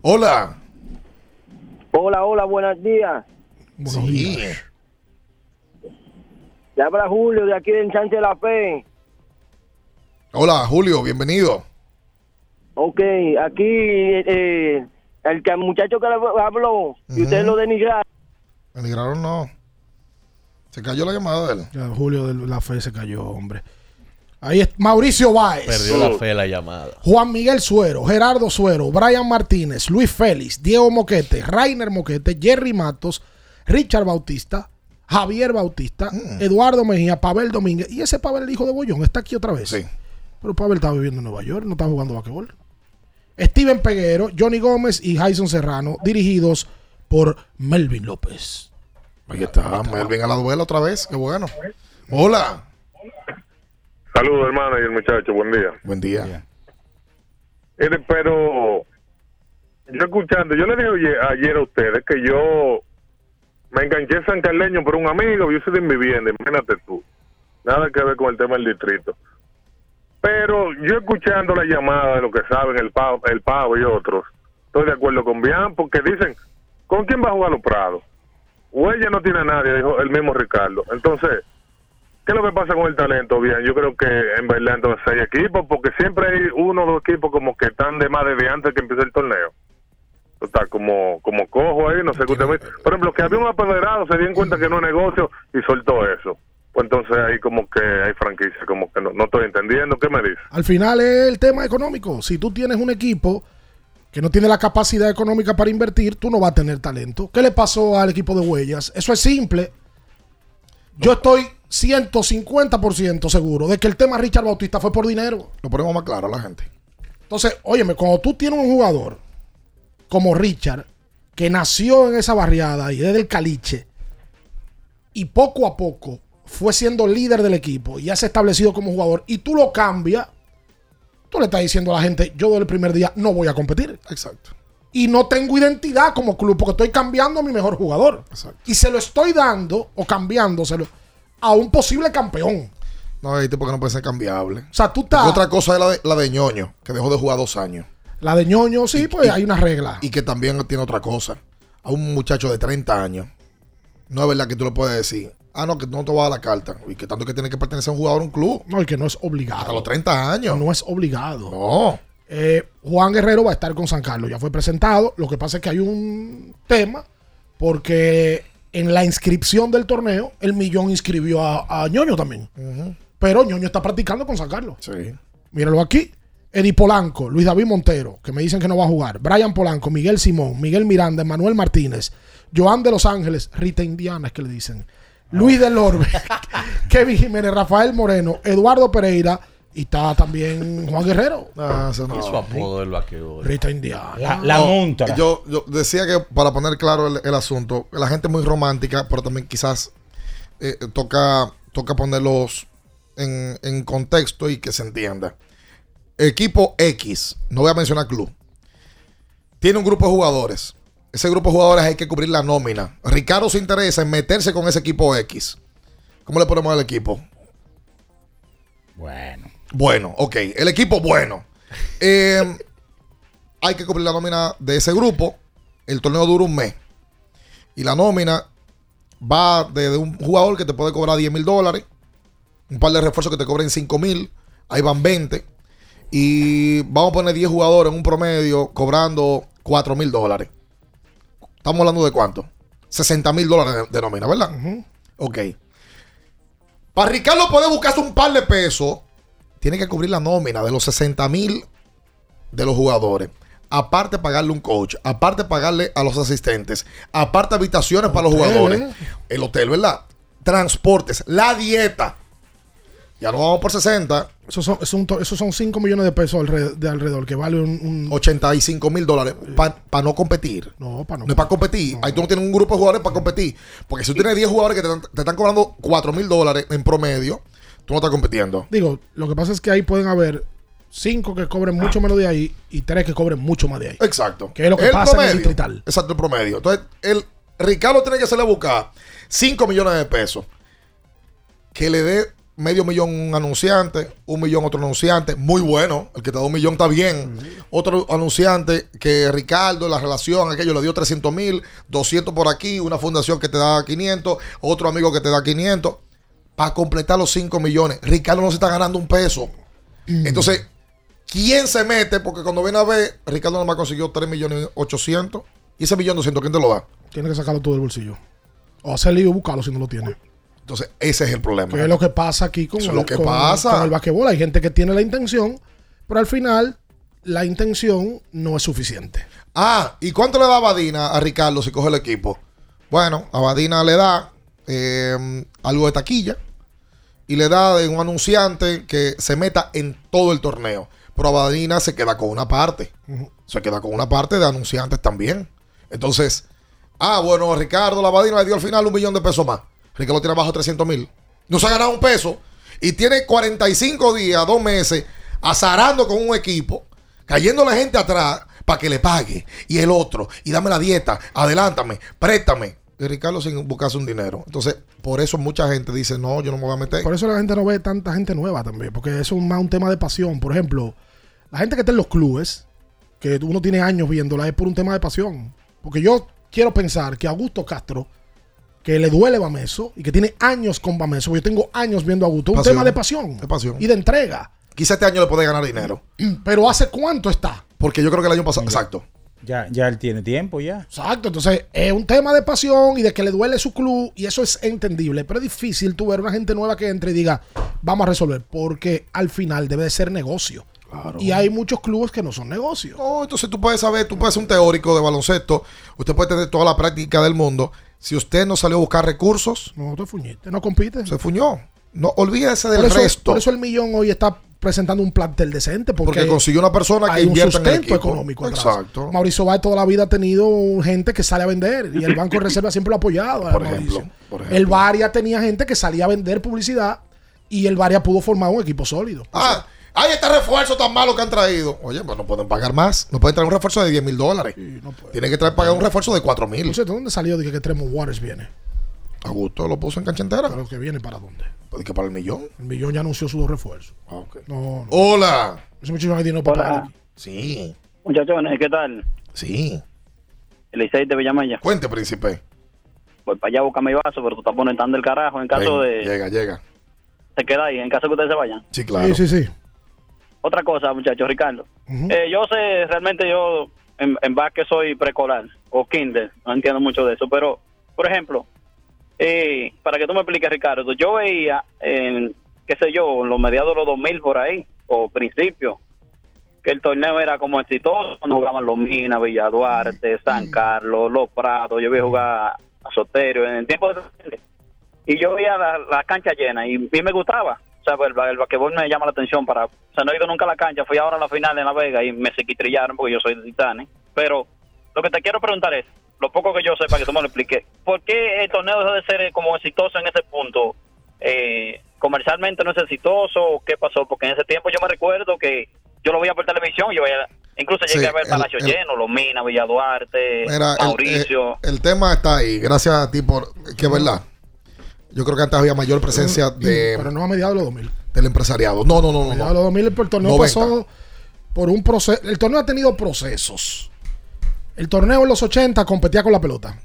Hola. Hola, hola, buenos días. Sí. Le habla Julio de aquí de Ensanche de la Fe. Hola, Julio, bienvenido. Ok, aquí eh, el, muchacho que le habló y ustedes lo denigraron. Denigraron no. Se cayó la llamada de él. Ya, Julio de la Fe se cayó, hombre. Ahí es Mauricio Báez. Perdió la fe la llamada. Juan Miguel Suero, Gerardo Suero, Brian Martínez, Luis Félix, Diego Moquete, Rainer Moquete, Jerry Matos, Richard Bautista, Javier Bautista, Eduardo Mejía, Pavel Domínguez. Y ese Pavel, el hijo de Bollón, está aquí otra vez. Sí. Pero Pavel está viviendo en Nueva York, no está jugando basquetbol. Steven Peguero, Johnny Gómez y Jason Serrano, dirigidos por Melvin López. Ahí está, Melvin a la duela otra vez. Qué bueno. Hola. Saludos, hermano, y el muchacho. Buen día. Buen día. Mire, pero yo escuchando, yo le dije ayer a ustedes que yo me enganché en San Carleño por un amigo, yo soy de mi vivienda, imagínate tú. Nada que ver con el tema del distrito. Pero yo escuchando la llamada de lo que saben el pavo, el pavo y otros, estoy de acuerdo con Bian porque dicen, ¿con quién va a jugar los Prados? O no tiene a nadie, dijo el mismo Ricardo. Entonces, ¿qué es lo que pasa con el talento? Bien, yo creo que en verdad entonces hay equipos, porque siempre hay uno o dos equipos como que están de más desde antes que empiece el torneo. Está como, como cojo ahí, no sé qué usted me- Por ejemplo, que había un apoderado, se dio en cuenta que no es negocio y soltó eso. Pues entonces ahí como que hay franquicia, como que no, no estoy entendiendo. ¿Qué me dice? Al final es el tema económico. Si tú tienes un equipo que no tiene la capacidad económica para invertir, tú no vas a tener talento. ¿Qué le pasó al equipo de Huellas? Eso es simple. Yo estoy 150% seguro de que el tema Richard Bautista fue por dinero. Lo ponemos más claro a la gente. Entonces, óyeme, cuando tú tienes un jugador como Richard, que nació en esa barriada y desde el caliche, y poco a poco fue siendo líder del equipo y ya se ha establecido como jugador, y tú lo cambias, tú le estás diciendo a la gente, yo desde el primer día no voy a competir. Exacto. Y no tengo identidad como club porque estoy cambiando a mi mejor jugador. Y se lo estoy dando o cambiándoselo a un posible campeón. No, hay tipo que no puede ser cambiable. O sea, tú estás... Porque otra cosa es la de, la de ñoño, que dejó de jugar dos años. La de ñoño, sí, pues hay una regla. Y que también tiene otra cosa. A un muchacho de 30 años, no es verdad que tú le puedes decir, ah, no, que no te va a dar la carta. Y que tanto que tiene que pertenecer a un jugador a un club. No, y que no es obligado. Hasta los 30 años. No es obligado. No. Eh, Juan Guerrero va a estar con San Carlos. Ya fue presentado. Lo que pasa es que hay un tema porque en la inscripción del torneo, el Millón inscribió a, a Ñoño también. Pero Ñoño está practicando con San Carlos. Sí. Míralo aquí. Eddie Polanco, Luis David Montero, que me dicen que no va a jugar. Brian Polanco, Miguel Simón, Miguel Miranda, Manuel Martínez, Joan de Los Ángeles, Rita Indiana, es que le dicen. Luis del Orbe, Kevin Jiménez, Rafael Moreno, Eduardo Pereira y está también Juan Guerrero. Ah, eso no. Y su apodo del vaqueo. Rita Indiana. No, Yo, yo decía que para poner claro el, el asunto, la gente es muy romántica, pero también quizás eh, toca, toca ponerlos en, en contexto y que se entienda. Equipo X, no voy a mencionar club, tiene un grupo de jugadores. Ese grupo de jugadores hay que cubrir la nómina. Ricardo se interesa en meterse con ese equipo X. ¿Cómo le ponemos al equipo? Bueno. Bueno, ok. El equipo bueno. Eh, hay que cubrir la nómina de ese grupo. El torneo dura un mes. Y la nómina va desde un jugador que te puede cobrar 10 mil dólares. Un par de refuerzos que te cobren 5 mil. Ahí van 20. Y vamos a poner 10 jugadores en un promedio cobrando 4 mil dólares. Estamos hablando de cuánto? 60 mil dólares de, nómina, ¿verdad? Ok. Para Ricardo poder buscarse un par de pesos, tiene que cubrir la nómina de los 60 mil de los jugadores. Aparte pagarle un coach, aparte pagarle a los asistentes, aparte habitaciones para los jugadores, ¿eh? el hotel, ¿verdad? Transportes, la dieta. Ya no vamos por 60. Esos son, es un to- esos son 5 millones de pesos alrededor, de alrededor, que vale un... un- 85 mil dólares para no competir. no, para no. No es para competir. Ahí tú no tienes un grupo de jugadores para competir. Porque si tú tienes 10 jugadores que te, están- te están cobrando 4 mil dólares en promedio, tú no estás compitiendo. Digo, lo que pasa es que ahí pueden haber 5 que cobren mucho menos de ahí y 3 que cobren mucho más de ahí. Exacto. Que es lo que pasa en el distrital. Exacto, el promedio. Entonces, el Ricardo tiene que hacerle buscar 5 millones de pesos. Que le dé medio millón un anunciante, un millón otro anunciante. Muy bueno. El que te da un millón está bien. Otro anunciante que Ricardo, la relación, aquello le dio 300 mil, 200 por aquí, una fundación que te da 500, otro amigo que te da 500. Para completar los 5 millones. Ricardo no se está ganando un peso. Entonces, ¿quién se mete? Porque cuando viene a ver, Ricardo nomás consiguió 3 millones 800. Y ese millón 200, ¿quién te lo da? Tiene que sacarlo todo del bolsillo. O hacer lío y buscarlo si no lo tiene. Entonces, ese es el problema. Que es lo que pasa aquí con, el, lo que con- pasa. con el basquetbol. Hay gente que tiene la intención, pero al final la intención no es suficiente. Ah, ¿y cuánto le da Abadina a Ricardo si coge el equipo? Bueno, Abadina le da eh, algo de taquilla y le da de un anunciante que se meta en todo el torneo. Pero Abadina se queda con una parte. Se queda con una parte de anunciantes también. Entonces, ah, bueno, Ricardo la Abadina le dio al final un millón de pesos más. Ricardo tiene abajo 300 mil. No se ha ganado un peso y tiene 45 días, dos meses, azarando con un equipo, cayendo la gente atrás para que le pague. Y el otro, y dame la dieta, adelántame, préstame. Y Ricardo sin buscarse un dinero. Entonces, por eso mucha gente dice, no, yo no me voy a meter. Por eso la gente no ve tanta gente nueva también, porque eso es más un tema de pasión. Por ejemplo, la gente que está en los clubes, que uno tiene años viéndola, es por un tema de pasión. Porque yo quiero pensar que Augusto Castro, que le duele Bameso y que tiene años con Bameso, porque yo tengo años viendo a Augusto, un Pasión. tema de pasión, De pasión. y de entrega. Quizá este año le puede ganar dinero. Pero ¿hace cuánto está? Porque yo creo que el año pasado, exacto. Ya, ya él tiene tiempo ya. Exacto, entonces es un tema de pasión y de que le duele su club y eso es entendible, pero es difícil tú ver una gente nueva que entre y diga, vamos a resolver, porque al final debe de ser negocio. Y hay muchos clubes que no son negocios. No, entonces tú puedes saber, tú puedes ser un teórico de baloncesto, usted puede tener toda la práctica del mundo. Si usted no salió a buscar recursos, no te fuñiste, no compite. Se fuñó. No olvídese del por eso, resto. Por eso el millón hoy está presentando un plantel decente. Porque, Porque consiguió una persona que hay un invierta en el sustento equipo. económico atrás. Exacto. Mauricio Báez toda la vida ha tenido gente que sale a vender y el Banco de Reserva siempre lo ha apoyado. Por ejemplo, por ejemplo. El Varia tenía gente que salía a vender publicidad y el Varia pudo formar un equipo sólido. Ah, hay este refuerzo tan malo que han traído. Oye, pues no pueden pagar más. No pueden traer un refuerzo de 10 mil dólares. Tienen que traer, pagar un refuerzo de 4 mil. No sé, ¿de dónde salió de que, que Tremont Waters viene? Augusto lo puso en cancha entera. ¿Pero que viene para dónde? Pues que para el millón. El millón ya anunció sus dos refuerzos. Ah, No, no. Hola. Ese muchacho no hay dinero para Hola. pagar. Sí. Muchachones, ¿qué tal? Sí. El Licey de Villamella. Cuente, príncipe. Pues para allá busca mi vaso, pero tú estás poniendo tan del carajo en caso Ven, de... Llega, llega. Se queda ahí, en caso que ustedes se vayan. Sí, claro. Sí, sí, sí. Otra cosa, muchachos, Ricardo. Eh, yo sé, realmente yo en, en básquet soy preescolar o kinder, no entiendo mucho de eso, pero, por ejemplo, eh, para que tú me expliques, Ricardo, yo veía, en, qué sé yo, en los mediados de los 2000 por ahí, o principio, que el torneo era como exitoso cuando jugaban los Minas, Villa Duarte, San Carlos, Los Prados, yo vi jugar a Soterio en el tiempo de... Y yo veía la, la cancha llena y, y me gustaba. O sea, el, el basquetbol me llama la atención para... O sea, no he ido nunca a la cancha, fui ahora a la final en La Vega y me sequitrillaron porque yo soy de Titanes. Pero lo que te quiero preguntar es, lo poco que yo sé, para que tú me lo expliques, ¿por qué el torneo dejó de ser eh, como exitoso en ese punto? Eh, ¿Comercialmente no es exitoso qué pasó? Porque en ese tiempo yo me recuerdo que yo lo veía por televisión, yo veía, incluso llegué Sí, a ver Palacio el- Lleno, Los Minas, Villa Duarte, Mira, el- Mauricio. eh, El, tema está ahí. Gracias a ti por. Que verdad. Yo creo que antes había mayor presencia de, Pero no a mediados de los 2000. del empresariado. No, no, no, A no. mediados de los 2000 el torneo 90. pasó por un proceso. El torneo ha tenido procesos. El torneo en los 80 competía con la pelota.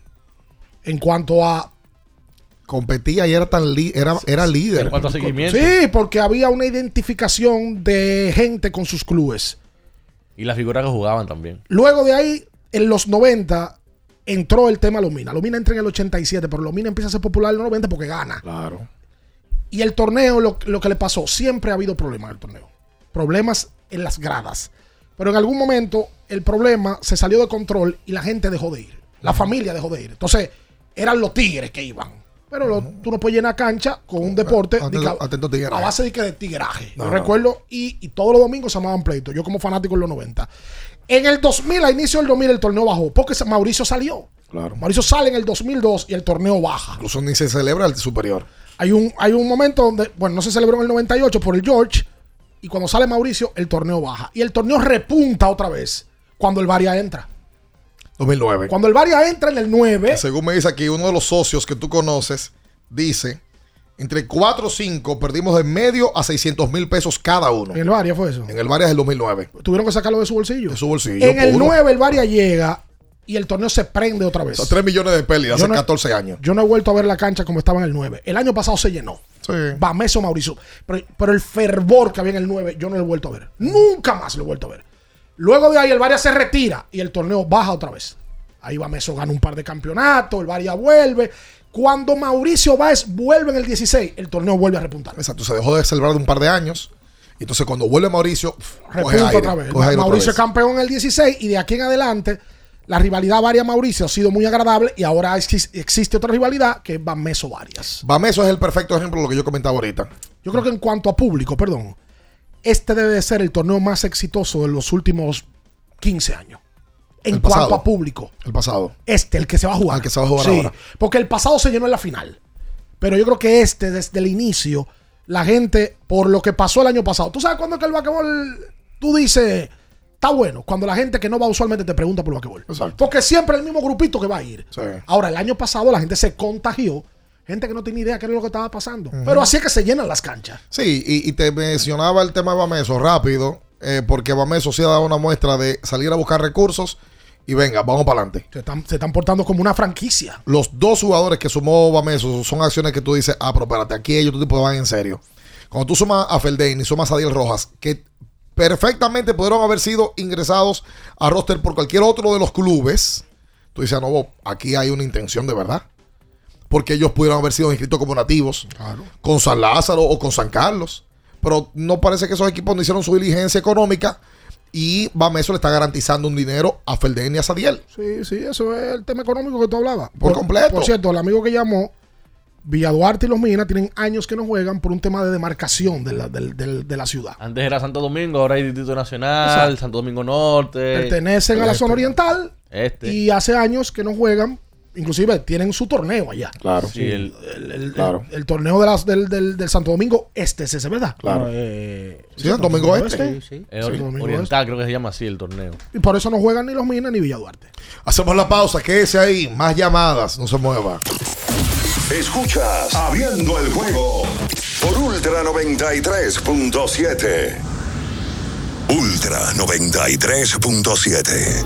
En cuanto a. Competía y era tan li- era, era líder. En cuanto a seguimiento. Sí, porque había una identificación de gente con sus clubes. Y las figuras que jugaban también. Luego de ahí, en los 90, entró el tema Lomina. Lomina entra en el 87, pero Lomina empieza a ser popular en los 90 porque gana. Claro. Y el torneo, lo, lo que le pasó, siempre ha habido problemas en el torneo. Problemas en las gradas. Pero en algún momento el problema se salió de control y la gente dejó de ir. La familia dejó de ir. Entonces, eran los tigres que iban. Pero lo- tú no puedes llenar cancha con un deporte Atento- de a base de, que de tigraje. No, Yo no. recuerdo, y, y todos los domingos se llamaban pleitos. Yo como fanático en los 90. En el 2000, a inicio del 2000, el torneo bajó porque Mauricio salió. Claro. Mauricio sale en el 2002 y el torneo baja. Incluso ni se celebra el superior. Hay un, hay un momento donde, bueno, no se celebró en el 98 por el George. Y cuando sale Mauricio, el torneo baja. Y el torneo repunta otra vez cuando el Varia entra. 2009. Cuando el Varia entra en el 9, Según me dice aquí, uno de los socios que tú conoces dice: entre 4 o 5 perdimos de medio a 600 mil pesos cada uno. en el Varia fue eso. En el Varias del 2009. Tuvieron que sacarlo de su bolsillo. De su bolsillo. En el puro. 9 el Varia llega y el torneo se prende otra vez. O sea, 3 millones de pérdidas hace no- 14 años. Yo no he vuelto a ver la cancha como estaba en el 9. El año pasado se llenó. Sí. Bameso Mauricio. Pero, pero el fervor que había en el 9, yo no lo he vuelto a ver. Nunca más lo he vuelto a ver. Luego de ahí, el Varia se retira y el torneo baja otra vez. Ahí Bameso gana un par de campeonatos, el Varia vuelve. Cuando Mauricio Báez vuelve en el 16, el torneo vuelve a repuntar. Exacto, se dejó de celebrar de un par de años. Y entonces cuando vuelve Mauricio, coge Repunta aire, otra vez. coge aire otra Mauricio vez. es campeón en el 16 y de aquí en adelante la rivalidad varia Mauricio ha sido muy agradable y ahora exis- existe otra rivalidad que es Bameso varias. Bameso es el perfecto ejemplo de lo que yo comentaba ahorita. Yo creo que en cuanto a público, perdón, este debe de ser el torneo más exitoso de los últimos 15 años. En El cuanto pasado. a público. El pasado. Este, el que se va a jugar. El que se va a jugar Sí, ahora. Porque el pasado se llenó en la final. Pero yo creo que este, desde el inicio, la gente, por lo que pasó el año pasado. ¿Tú sabes cuándo es que el basquetbol, tú dices, está bueno? Cuando la gente que no va usualmente te pregunta por el basquetbol. Porque siempre el mismo grupito que va a ir. Ahora, el año pasado la gente se contagió. Gente que no tenía idea qué era lo que estaba pasando. Pero así es que se llenan las canchas. Sí, y, y te mencionaba el tema de Bameso rápido, eh, porque Bameso sí ha dado una muestra de salir a buscar recursos y venga, vamos para adelante. Se están, se están portando como una franquicia. Los dos jugadores que sumó Bameso son acciones que tú dices, ah, pero espérate, aquí ellos tú tipo van en serio. Cuando tú sumas a Feldain y sumas a Diel Rojas, que perfectamente pudieron haber sido ingresados a roster por cualquier otro de los clubes, tú dices, ah, no, Bob, aquí hay una intención de verdad. Porque ellos pudieron haber sido inscritos como nativos con San Lázaro o con San Carlos. Pero no parece que esos equipos no hicieron su diligencia económica y Bameso le está garantizando un dinero a Feldain y a Sadiel. Sí, sí, eso es el tema económico que tú hablabas. Por completo. Por cierto, el amigo que llamó, Villa Duarte y Los Minas tienen años que no juegan por un tema de demarcación de la, de la ciudad. Antes era Santo Domingo, ahora hay Distrito Nacional, Exacto. Santo Domingo Norte. Pertenecen a la Este. zona oriental Este. y hace años que no juegan. Inclusive tienen su torneo allá. Claro. Sí, el- el, el- Claro. el- el torneo de las, del, del- del Santo Domingo Este es ese, ¿verdad? Claro. No, eh, Sí, Santo Domingo Este. Es ori- Santo Domingo oriental, creo que se llama así el torneo. Y por eso no juegan ni Los Minas ni Villa Duarte. Hacemos la pausa, quédese ahí, más llamadas, no se mueva. Escuchas Abriendo el juego por Ultra 93.7. Ultra 93.7.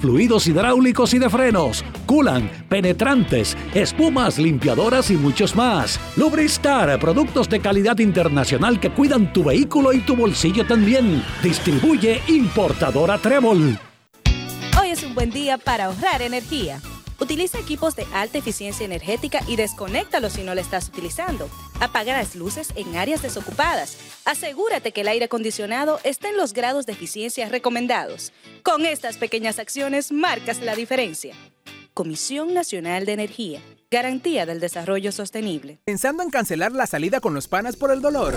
fluidos hidráulicos y de frenos, culan, penetrantes, espumas, limpiadoras y muchos más. Lubristar, productos de calidad internacional que cuidan tu vehículo y tu bolsillo también. Distribuye importadora Trébol. Hoy es un buen día para ahorrar energía. Utiliza equipos de alta eficiencia energética y desconéctalos si no lo estás utilizando. Apaga las luces en áreas desocupadas. Asegúrate que el aire acondicionado esté en los grados de eficiencia recomendados. Con estas pequeñas acciones marcas la diferencia. Comisión Nacional de Energía. Garantía del Desarrollo Sostenible. Pensando en cancelar la salida con los panas por el dolor.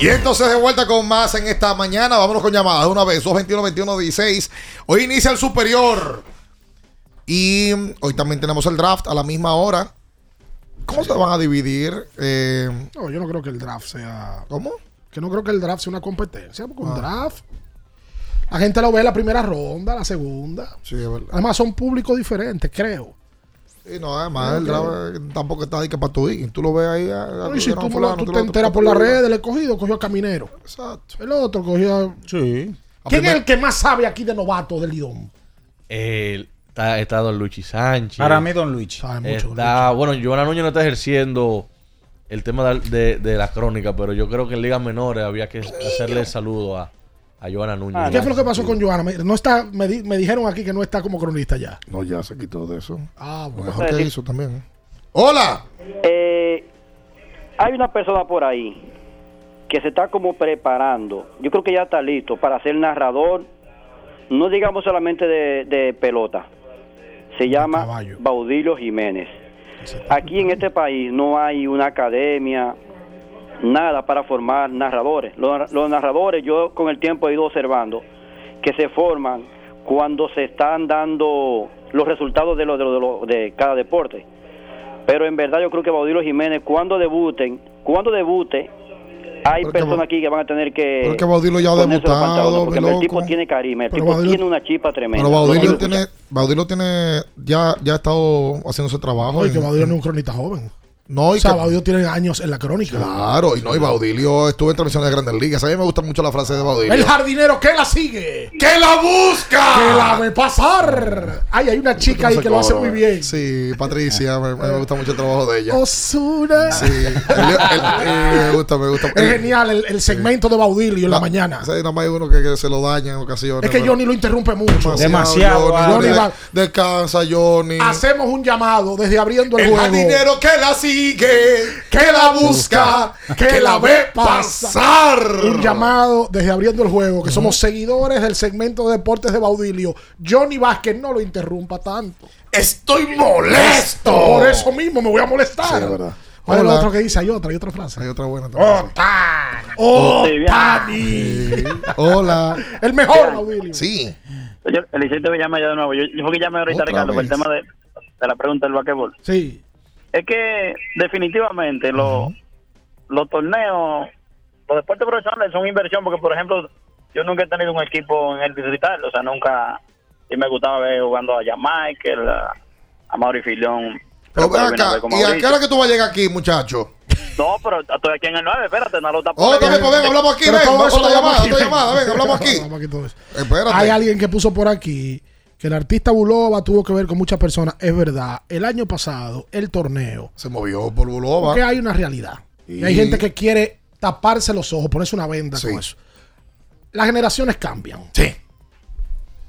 Y entonces de vuelta con más en esta mañana. Vámonos con llamadas de una vez. 221-21-16. Hoy inicia el superior. Y hoy también tenemos el draft a la misma hora. ¿Cómo se van a dividir? Eh, No, yo no creo que el draft sea. ¿Cómo? Que no creo que el draft sea una competencia. Porque un Ah. draft. La gente lo ve en la primera ronda, la segunda. Sí, es verdad. Además, son públicos diferentes, creo. Sí, no, además el draft tampoco está ahí que para tu. Tú lo ves ahí. ah, ah, y si tú, a me fulano, lo- tú tú te enteras por tú- las tú- redes, el escogido cogió a Caminero. Exacto. El otro cogió a. Sí. ¿Quién es el que más sabe aquí de novato del Lidón? El- está, está Don Luchi Sánchez. Para mí, Don Luigi. Está, bueno, Joana Núñez no está ejerciendo el tema de, de- de la crónica, pero yo creo que en ligas menores había que hacerle el saludo a, a Joana Núñez. ¿Qué fue lo que pasó con Joana? Me- No está, me, di- me dijeron aquí que no está como cronista ya. No, ya se quitó de eso. Ah, Lo bueno. mejor que hizo también. ¿eh? ¡Hola! Eh, hay una persona por ahí que se está como preparando. Yo creo que ya está listo para ser narrador, no digamos solamente de, de pelota. Se llama Baudilio Jiménez. Aquí en este país no hay una academia, nada para formar narradores. Los, los narradores, yo con el tiempo he ido observando que se forman cuando se están dando los resultados de, lo, de, lo- de lo- de cada deporte. Pero en verdad yo creo que Baudilio Jiménez, cuando debuten, cuando debute, hay Porque personas aquí que van a tener que... Porque Baudilio ya ha debutado, Porque el tipo tiene carisma, el Pero tipo tiene una chispa tremenda. Pero Baudilio Lo digo, tiene, Baudilio tiene, ya, ya ha estado haciendo ese trabajo. Oye, que Baudilio no es un cronista joven. No, y o sea, que- Baudilio tiene años en la crónica. Claro, y no, y Baudilio estuvo en transmisiones de Grandes Ligas. A mí me gusta mucho la frase de Baudilio. El jardinero que la sigue. ¡Que la busca! Que la ve pasar. Ay, hay una chica ahí que lo hace muy bien. Sí, Patricia, me, me gusta mucho el trabajo de ella. Osuna. Sí, el- el- eh, me gusta, me gusta. Es genial el, el segmento de Baudilio en la mañana. Sí, nada más hay uno que, que se lo daña en ocasiones. Es que pero- Johnny lo interrumpe mucho. Demasiado. Johnny, Johnny de- va- descansa, Johnny. Hacemos un llamado desde abriendo el, El juego. jardinero que la sigue, que la busca, que la ve pasar. Un llamado desde abriendo el juego, que somos seguidores del segmento de deportes de Baudilio. Johnny Vázquez no lo interrumpa tanto. Estoy molesto. Por eso mismo me voy a molestar. Sí, es verdad. ¿Cuál es lo Hola. otro que dice? Hay otra, hay otra frase. Hay otra buena también. ¡Oh, Sí, bien. Tani! Hola. El mejor, Baudilio. Sí. Yo, Eliseo me llama ya de nuevo. Yo, yo que llamé ahorita, Otra Ricardo, por el tema de, de la pregunta del basquetbol. Sí. Es que definitivamente los, los torneos, los deportes profesionales son inversión porque, por ejemplo, yo nunca he tenido un equipo en el distrital, o sea, nunca, y me gustaba ver jugando a Jamaica, a, a Mauri Filión. Pero ven Pero acá, ¿y a qué hora que tú vas a llegar aquí, muchacho? No, pero estoy aquí en el 9, espérate, no lo tapo. Oh, dame, pues ven, hablamos aquí, ven. Otra llamada, otra ven. llamada, ven, hablamos aquí. Hablamos aquí todo eso. Espérate. Hay alguien que puso por aquí que el artista Bulova tuvo que ver con muchas personas. Es verdad. El año pasado, el torneo. Se movió por Bulova. Porque hay una realidad. Y hay Y- gente que quiere taparse los ojos, ponerse una venda con eso. Las generaciones cambian. Sí.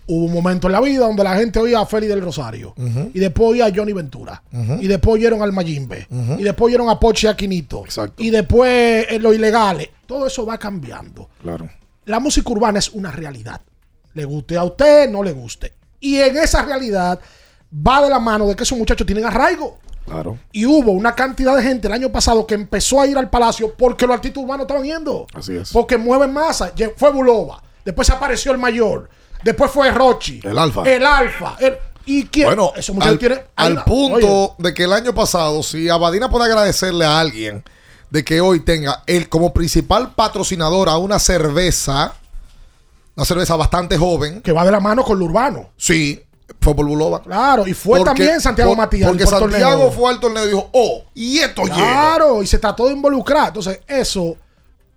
Hubo un momento en la vida donde la gente oía a Félix del Rosario. Y después oía a Johnny Ventura. Y después oyeron al Mayimbe. Y después oyeron a Poche Aquinito. Y después eh, los ilegales. Todo eso va cambiando. Claro. La música urbana es una realidad. Le guste a usted, no le guste. Y en esa realidad va de la mano de que esos muchachos tienen arraigo. Claro. Y hubo una cantidad de gente el año pasado que empezó a ir al palacio porque los artistas urbanos estaban yendo. Así es. Porque mueven masa. Fue Bulova. Después apareció el mayor. Después fue Rochi. El Alfa. El Alfa. El- ¿Y quién? Bueno, Esos muchachos al, hay al punto oye, de que el año pasado, si Abadina puede agradecerle a alguien de que hoy tenga él como principal patrocinador a una cerveza, una cerveza bastante joven. Que va de la mano con lo urbano. Sí, fue por Bulova. Claro, y fue Porque- también Santiago por- Matías. Porque por. Santiago fue al torneo y dijo, oh, y esto llega. Claro, y se trató de involucrar. Entonces, eso,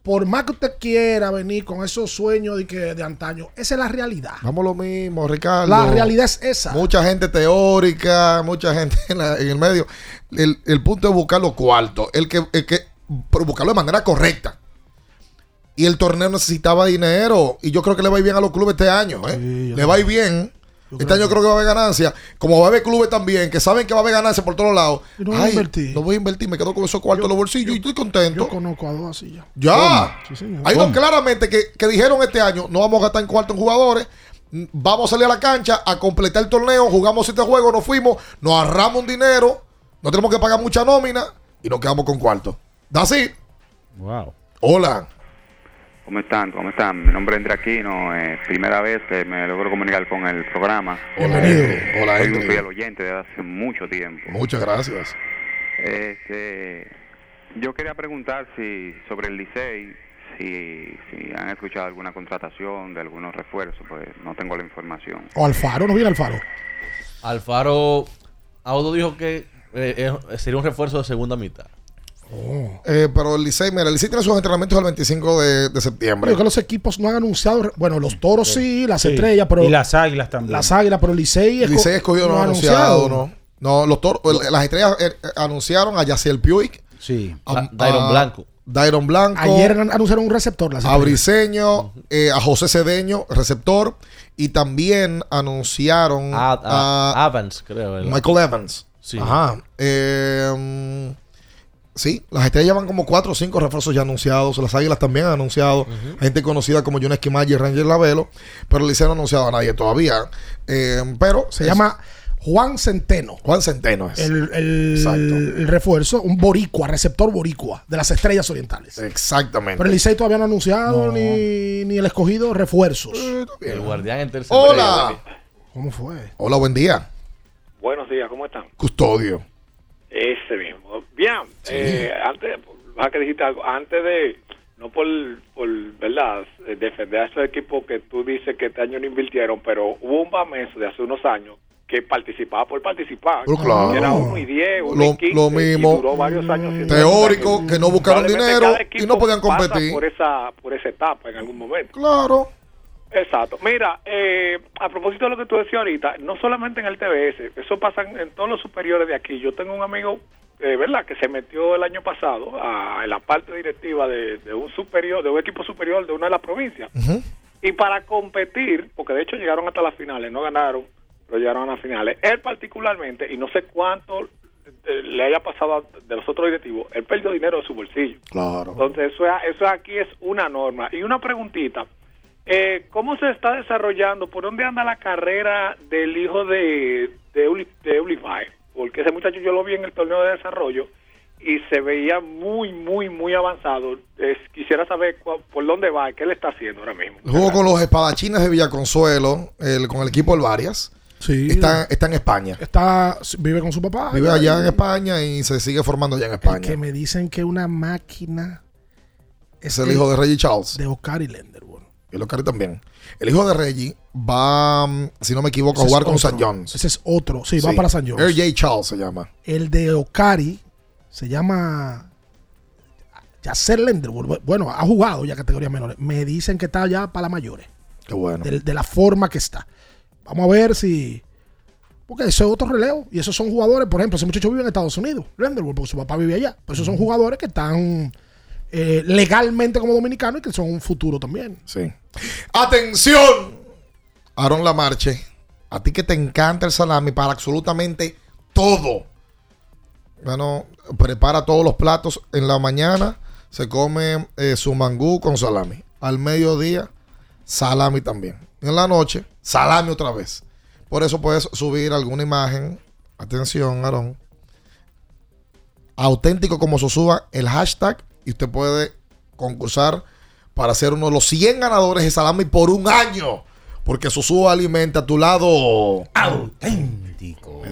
por más que usted quiera venir con esos sueños de, que, de antaño, esa es la realidad. Vamos lo mismo, Ricardo. La realidad es esa. Mucha gente teórica, mucha gente en, la- en el medio. El, el punto es buscar los cuartos. El que, el que, pero buscarlo de manera correcta. Y el torneo necesitaba dinero. Y yo creo que le va a ir bien a los clubes este año. ¿eh? le va a ir bien. Este año creo que va a haber ganancia. Como va a haber clubes también que saben que va a haber ganancia por todos lados. Y no voy a invertir. No voy a invertir, me quedo con esos cuartos en los bolsillos y estoy contento. Yo conozco a dos así ya. Ya. Sí, señor. Hay dos claramente que, que dijeron este año, no vamos a gastar en cuarto en jugadores, vamos a salir a la cancha a completar el torneo, jugamos siete juegos, nos fuimos, nos ahorramos un dinero, no tenemos que pagar mucha nómina y nos quedamos con cuarto. Así. Wow. Hola. ¿Cómo están? ¿Cómo están? Mi nombre es Andre Aquino, eh, primera vez que me logro comunicar con el programa. Bienvenido. Eh, Hola, Soy un fiel oyente desde hace mucho tiempo. Muchas gracias. Este, yo quería preguntar si sobre el Licey, si, si han escuchado alguna contratación de algunos refuerzos, pues no tengo la información. O Alfaro, no viene Alfaro. Alfaro, Audo dijo que eh, sería un refuerzo de segunda mitad. Eh, pero el Licey, mira, el Licey tiene sus entrenamientos el 25 de, de septiembre. Creo que los equipos no han anunciado. Bueno, los toros sí, las Sí. estrellas, pero. Y las águilas también. Las águilas, pero el Licey. El Licey escogido no, ha anunciado, ¿no? No, los toros, el- las estrellas eh, eh, anunciaron a Yaciel Puig. Sí. A, Dairon a- Blanco. Dairon Blanco. Ayer an- anunciaron un receptor. las a. Briseño, eh, a José Cedeño, receptor. Y también anunciaron A, a, a- Evans, creo. ¿verdad? Michael Evans. Sí. Ajá. Eh, mm, sí, las estrellas llevan como cuatro o cinco refuerzos ya anunciados. Las águilas también han anunciado. Gente conocida como John Esquimal y Ranger Lavelo. Pero le hicieron anunciado a nadie todavía. Eh, pero Se es- llama Juan Centeno. Juan Centeno es. El, el- Exacto. el refuerzo, un boricua, receptor boricua de las estrellas orientales. Exactamente. Pero el Licey todavía no ha anunciado ni, ni el escogido refuerzos. El guardián en tercer Hola. ¿Cómo fue? Hola, buen día. Buenos días, ¿cómo están? Custodio. Ese mismo. Bien, eh, antes, que dijiste algo, antes de, no por, por ¿verdad?, defender a ese equipo que tú dices que este año no invirtieron, pero hubo un Bameso de hace unos años que participaba por participar. Pero claro. Era 1 y 10, 1 Lo- y 15. lo mismo. Y duró varios años Teórico, que no buscaron dinero y no podían competir. Por esa, por esa etapa en algún momento. Claro. Exacto. Mira, eh, a propósito de lo que tú decías ahorita, no solamente en el TBS, eso pasa en, en todos los superiores de aquí. Yo tengo un amigo, eh, ¿verdad?, que se metió el año pasado a, en la parte directiva de, de un superior, de un equipo superior de una de las provincias. Y para competir, porque de hecho llegaron hasta las finales, no ganaron, pero llegaron a las finales. Él particularmente, y no sé cuánto eh, le haya pasado de los otros directivos, él perdió dinero de su bolsillo. Claro. Entonces, eso, es- eso aquí es una norma. Y una preguntita. Eh, ¿Cómo se está desarrollando? ¿Por dónde anda la carrera del hijo de, de, Uli, de Ulify? Porque ese muchacho yo lo vi en el torneo de desarrollo y se veía muy, muy, muy avanzado. Es- quisiera saber cua- por dónde va y qué le está haciendo ahora mismo. Jugó con los espadachines de Villaconsuelo, el, con el equipo del Varias. Sí. Está, está en España. Está, vive con su papá. Vive allá en España y se sigue formando allá en España. Que me dicen que una máquina Es el hijo de Reggie Charles. de Ocari Lender. Y el Ocari también. El hijo de Reggie va, mm, si no me equivoco, a Ese jugar con otro. San John's. Ese es otro. Sí, va para San John's. R.J. Charles se llama. El de Ocari se llama Yacer Lender. Bueno, ha jugado ya categorías menores. Me dicen que está ya para las mayores. Qué bueno. De, de la forma que está. Vamos a ver si. Porque eso es otro relevo. Y esos son jugadores, por ejemplo, ese muchacho vive en Estados Unidos, Lenderwood, porque su papá vive allá. Pero esos son jugadores que están eh, legalmente como dominicanos y que son un futuro también. Sí. ¡Atención! Aaron Lamarche, a ti que te encanta el salami para absolutamente todo. Bueno, prepara todos los platos en la mañana. Se come eh, su mangú con salami. Al mediodía, salami también. En la noche, salami otra vez. Por eso puedes subir alguna imagen. Atención, Aaron. auténtico como Sosúa, el hashtag, y usted puede concursar para ser uno de los 100 ganadores de salami por un año. Porque Sosúa alimenta tu lado auténtico.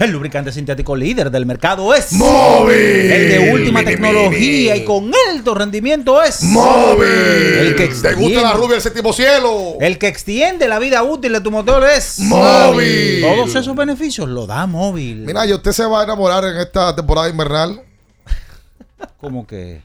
El lubricante sintético líder del mercado es Móvil. El de última Mini, tecnología mini. y con alto rendimiento es Móvil. El que ¿Te gusta extiende- la rubia del séptimo cielo? El que extiende la vida útil de tu motor es Móvil. Todos esos beneficios lo da móvil. Mira, y usted se va a enamorar en esta temporada invernal. Como que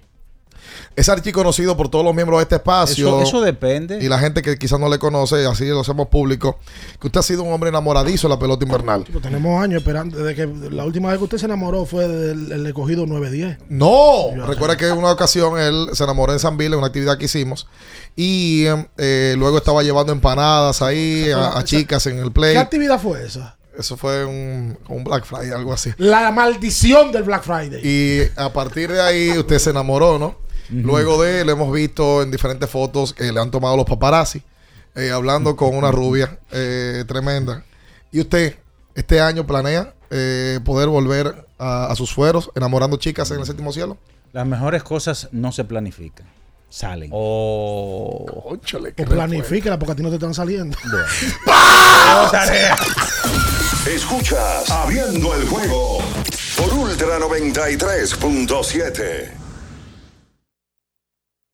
Es archiconocido por todos los miembros de este espacio. eso, eso depende. Y la gente que quizás no le conoce, así lo hacemos público, que usted ha sido un hombre enamoradizo de la pelota invernal. Tenemos años esperando. Desde que la última vez que usted se enamoró fue del el escogido 910. No, recuerda que en una ocasión él se enamoró en San Bill en una actividad que hicimos y eh, luego estaba llevando empanadas ahí a, a chicas en el play. ¿Qué actividad fue esa? Eso fue un, un Black Friday, algo así. La maldición del Black Friday. Y a partir de ahí usted se enamoró, ¿no? Luego de él hemos visto en diferentes fotos que le han tomado los paparazzi, eh, hablando con una rubia eh, tremenda. Y usted, este año planea eh, poder volver a, a sus fueros, enamorando chicas en el séptimo cielo. Las mejores cosas no se planifican, salen. Oh, Cónchale, O planifíquela porque a ti no te están saliendo. Escuchas Abriendo el juego por Ultra 93.7.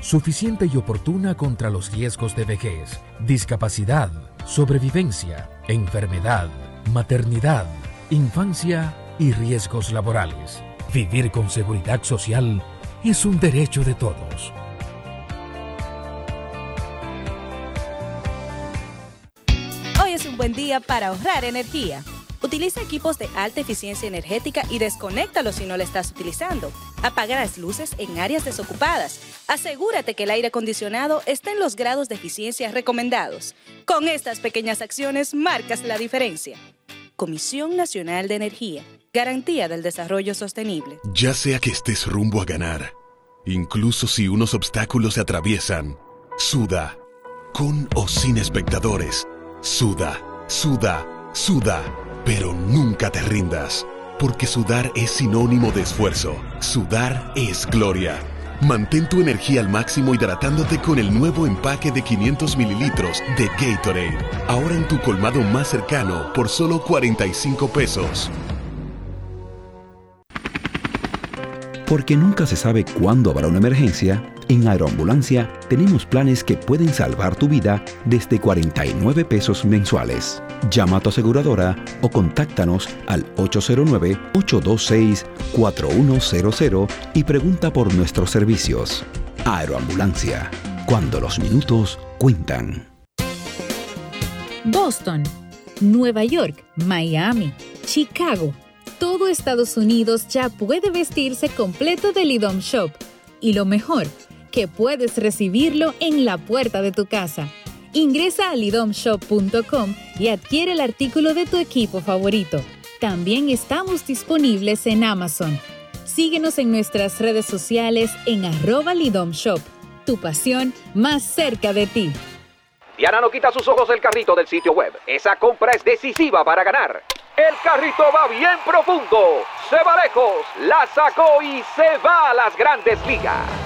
suficiente y oportuna contra los riesgos de vejez, discapacidad, sobrevivencia, enfermedad, maternidad, infancia y riesgos laborales. Vivir con seguridad social es un derecho de todos. Hoy es un buen día para ahorrar energía. Utiliza equipos de alta eficiencia energética y desconéctalos si no lo estás utilizando. Apaga las luces en áreas desocupadas. Asegúrate que el aire acondicionado esté en los grados de eficiencia recomendados. Con estas pequeñas acciones marcas la diferencia. Comisión Nacional de Energía. Garantía del Desarrollo Sostenible. Ya sea que estés rumbo a ganar, incluso si unos obstáculos se atraviesan, suda, con o sin espectadores, suda, suda, suda, pero nunca te rindas, porque sudar es sinónimo de esfuerzo, sudar es gloria. Mantén tu energía al máximo hidratándote con el nuevo empaque de 500 mililitros de Gatorade, ahora en tu colmado más cercano por solo 45 pesos. Porque nunca se sabe cuándo habrá una emergencia, en Aeroambulancia tenemos planes que pueden salvar tu vida desde 49 pesos mensuales. Llama a tu aseguradora o contáctanos al 809-826-4100 y pregunta por nuestros servicios. Aeroambulancia, cuando los minutos cuentan. Boston, Nueva York, Miami, Chicago. Todo Estados Unidos ya puede vestirse completo del IDOM Shop. Y lo mejor, que puedes recibirlo en la puerta de tu casa. Ingresa a lidomshop.com y adquiere el artículo de tu equipo favorito. También estamos disponibles en Amazon. Síguenos en nuestras redes sociales en arroba lidomshop. Tu pasión más cerca de ti. Diana no quita sus ojos del carrito del sitio web. Esa compra es decisiva para ganar. El carrito va bien profundo. Se va lejos. La sacó y se va a las grandes ligas.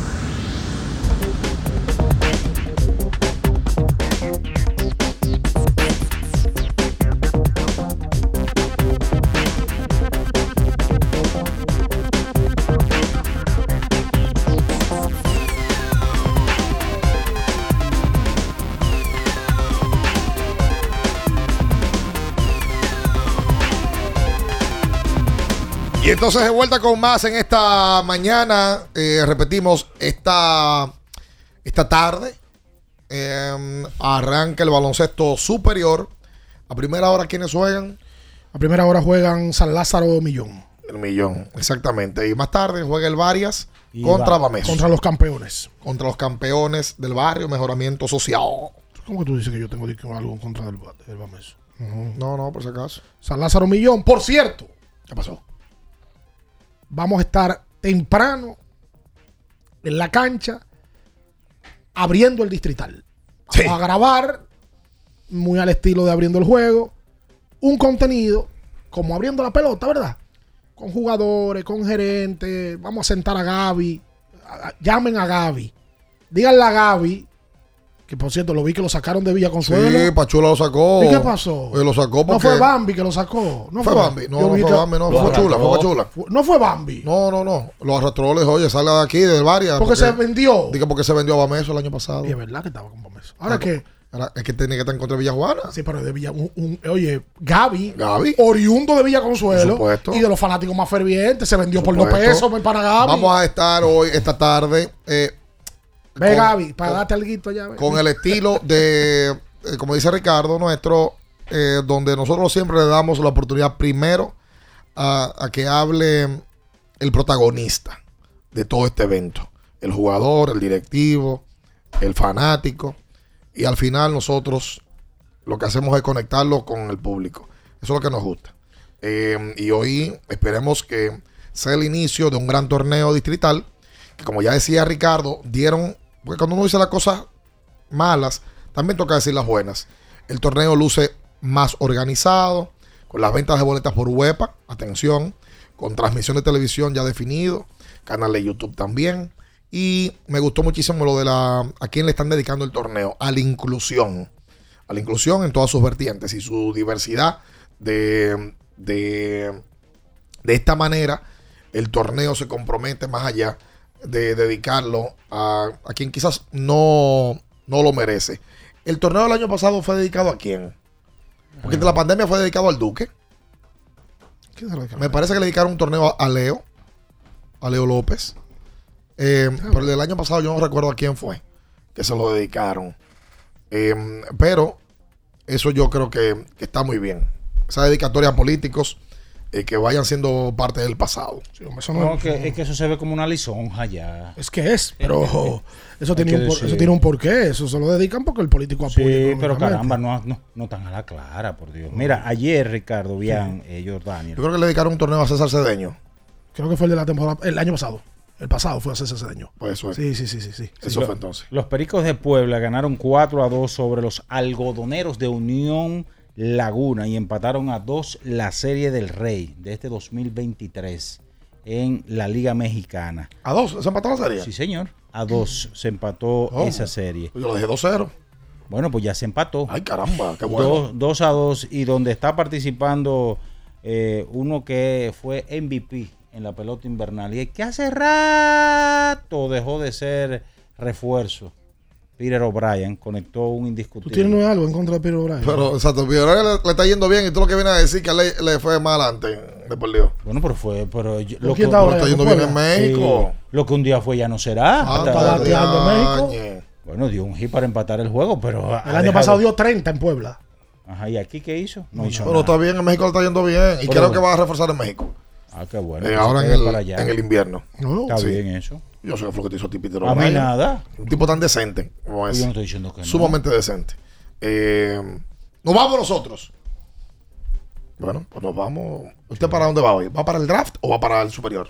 entonces de vuelta con más en esta mañana, eh, repetimos, esta, esta tarde eh, arranca el baloncesto superior. A primera hora, ¿quiénes juegan? A primera hora juegan San Lázaro Millón. El Millón, exactamente. Y más tarde juega el Varias contra Bameso. Contra los campeones. Contra los campeones del barrio, mejoramiento social. ¿Cómo que tú dices que yo tengo algo en contra del, del Bameso? No, no, por si acaso. San Lázaro Millón, por cierto. ¿Qué pasó? Vamos a estar temprano en la cancha abriendo el distrital. Vamos a grabar, muy al estilo de abriendo el juego, un contenido como abriendo la pelota, ¿verdad? Con jugadores, con gerentes. Vamos a sentar a Gaby. Llamen a Gaby. Díganle a Gaby, que por cierto lo vi que lo sacaron de Villa Consuelo. Sí, Pachula lo sacó. ¿Y qué pasó? Eh, lo sacó No porque... fue Bambi que lo sacó. No fue Bambi. No, no fue que- Bambi, no. Lo Fue Pachula, fue. Pachula. No fue Bambi. No, no, no. Lo arrastró, le dijo, oye, sale de aquí, del Varias. Porque se vendió. Digo, porque se vendió a Bameso el año pasado. Y es verdad que estaba con Bameso. Ahora Ah, que. Ahora, es que tenía que estar en contra de Villajuana. Sí, pero de Villa. un- un- oye, Gaby. Gaby. Oriundo de Villa Consuelo. Por supuesto. Y de los fanáticos más fervientes. Se vendió por dos supuesto. pesos para Gaby. Vamos a estar hoy, esta tarde, eh, Ve, con- Gaby, para darte algo allá. ve. con el estilo de, eh, como dice Ricardo, nuestro, eh, donde nosotros siempre le damos la oportunidad primero a, a que hable el protagonista de todo este evento. El jugador, el directivo, el fanático. Y al final nosotros lo que hacemos es conectarlo con el público. Eso es lo que nos gusta. Eh, y hoy esperemos que sea el inicio de un gran torneo distrital. Que como ya decía Ricardo, dieron. Porque cuando uno dice las cosas malas, también toca decir las buenas. El torneo luce más organizado, con las ventas de boletas por UEPA, atención, con transmisión de televisión ya definido, canal de YouTube también. Y me gustó muchísimo lo de la a quién le están dedicando el torneo, a la inclusión. A la inclusión en todas sus vertientes y su diversidad de, de, de esta manera, el torneo se compromete más allá de dedicarlo a, a quien quizás no, no lo merece. El torneo del año pasado fue dedicado a quién? Porque de la pandemia fue dedicado al Duque. Me parece que le dedicaron un torneo a Leo, a Leo López. Eh, pero el del año pasado yo no recuerdo a quién fue que se lo dedicaron. Eh, pero eso yo creo que, que está muy bien. Esa dedicatoria a políticos eh, que vayan siendo parte del pasado. No, que, es que eso se ve como una lisonja ya. Es que es, pero eso tiene, un, por- eso tiene un porqué. Eso se lo dedican porque el político apoya. Sí, pero caramba, no, no, no tan a la clara, por Dios. Mira, ayer Ricardo Bian, eh, Jordania. Yo creo que le dedicaron un torneo a César Cedeño. Creo que fue el de la temporada. El año pasado. El pasado fue a César Cedeño. Pues eso es. Sí, sí, sí, sí. sí. Eso Sí. fue entonces. Los Pericos de Puebla ganaron 4 a 2 sobre los algodoneros de Unión Laguna y empataron a 2 la Serie del Rey de este 2023 en la Liga Mexicana. ¿A dos? ¿Se empató la serie? Sí, señor. A 2 se empató Oh. esa serie. Yo lo dejé 2-0. Bueno, pues ya se empató. Ay, caramba, qué bueno. 2 a 2 y donde está participando eh, uno que fue MVP en la pelota invernal y que hace rato dejó de ser refuerzo. Peter O'Brien conectó un Tú indiscutible. tienes algo en contra de Pedro O'Brien. Pero, exacto, Villarreal le, le está yendo bien y tú lo que vienes a decir que le, le fue más adelante de por Dios. Bueno, pero fue, pero yo- ¿Con quién está O'Brien? está yendo ¿Con bien en? México. Sí, lo que un día fue ya no será. Ah, está bateando en México. Bueno, dio un hit para empatar el juego, pero. El año dejado- pasado dio 30 en Puebla. Ajá, ¿y aquí qué hizo? No hizo Pero nada. está bien, en México le está yendo bien. Y creo bueno. que va a reforzar en México. Ah, qué bueno. Eh, que ahora en el, en el invierno. No, Está Sí. bien eso. Yo sé que fue lo que te hizo a ti, Peter A mí nada. Un tipo tan decente como Yo ese. no estoy diciendo que no. Sumamente decente. Eh, nos vamos nosotros. Bueno, pues nos vamos. ¿Usted para dónde va hoy? ¿Va para el draft o va para el superior?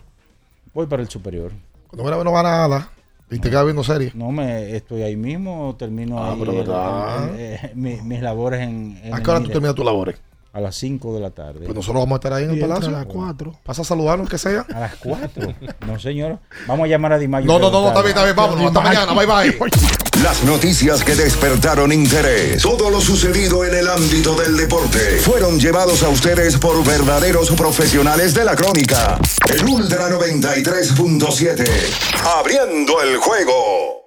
Voy para el superior. Cuando mira, no va nada. Y te queda viendo serie. No, me estoy ahí mismo, termino Ah, ahí pero el- verdad. el- el- eh, mi- mis labores en, en ¿A qué hora tú terminas tus labores? A las 5 de la tarde. Pues nosotros vamos a estar ahí en el palacio. a las 4. Pasa a saludarnos, que sea. A las 4. No, señor. Vamos a llamar a Dimayo. No, no, no, no, está bien, está bien. Vámonos. Hasta mañana. Bye, bye. Las noticias que despertaron interés, todo lo sucedido en el ámbito del deporte, fueron llevados a ustedes por verdaderos profesionales de la crónica. El Ultra 93.7, abriendo el juego.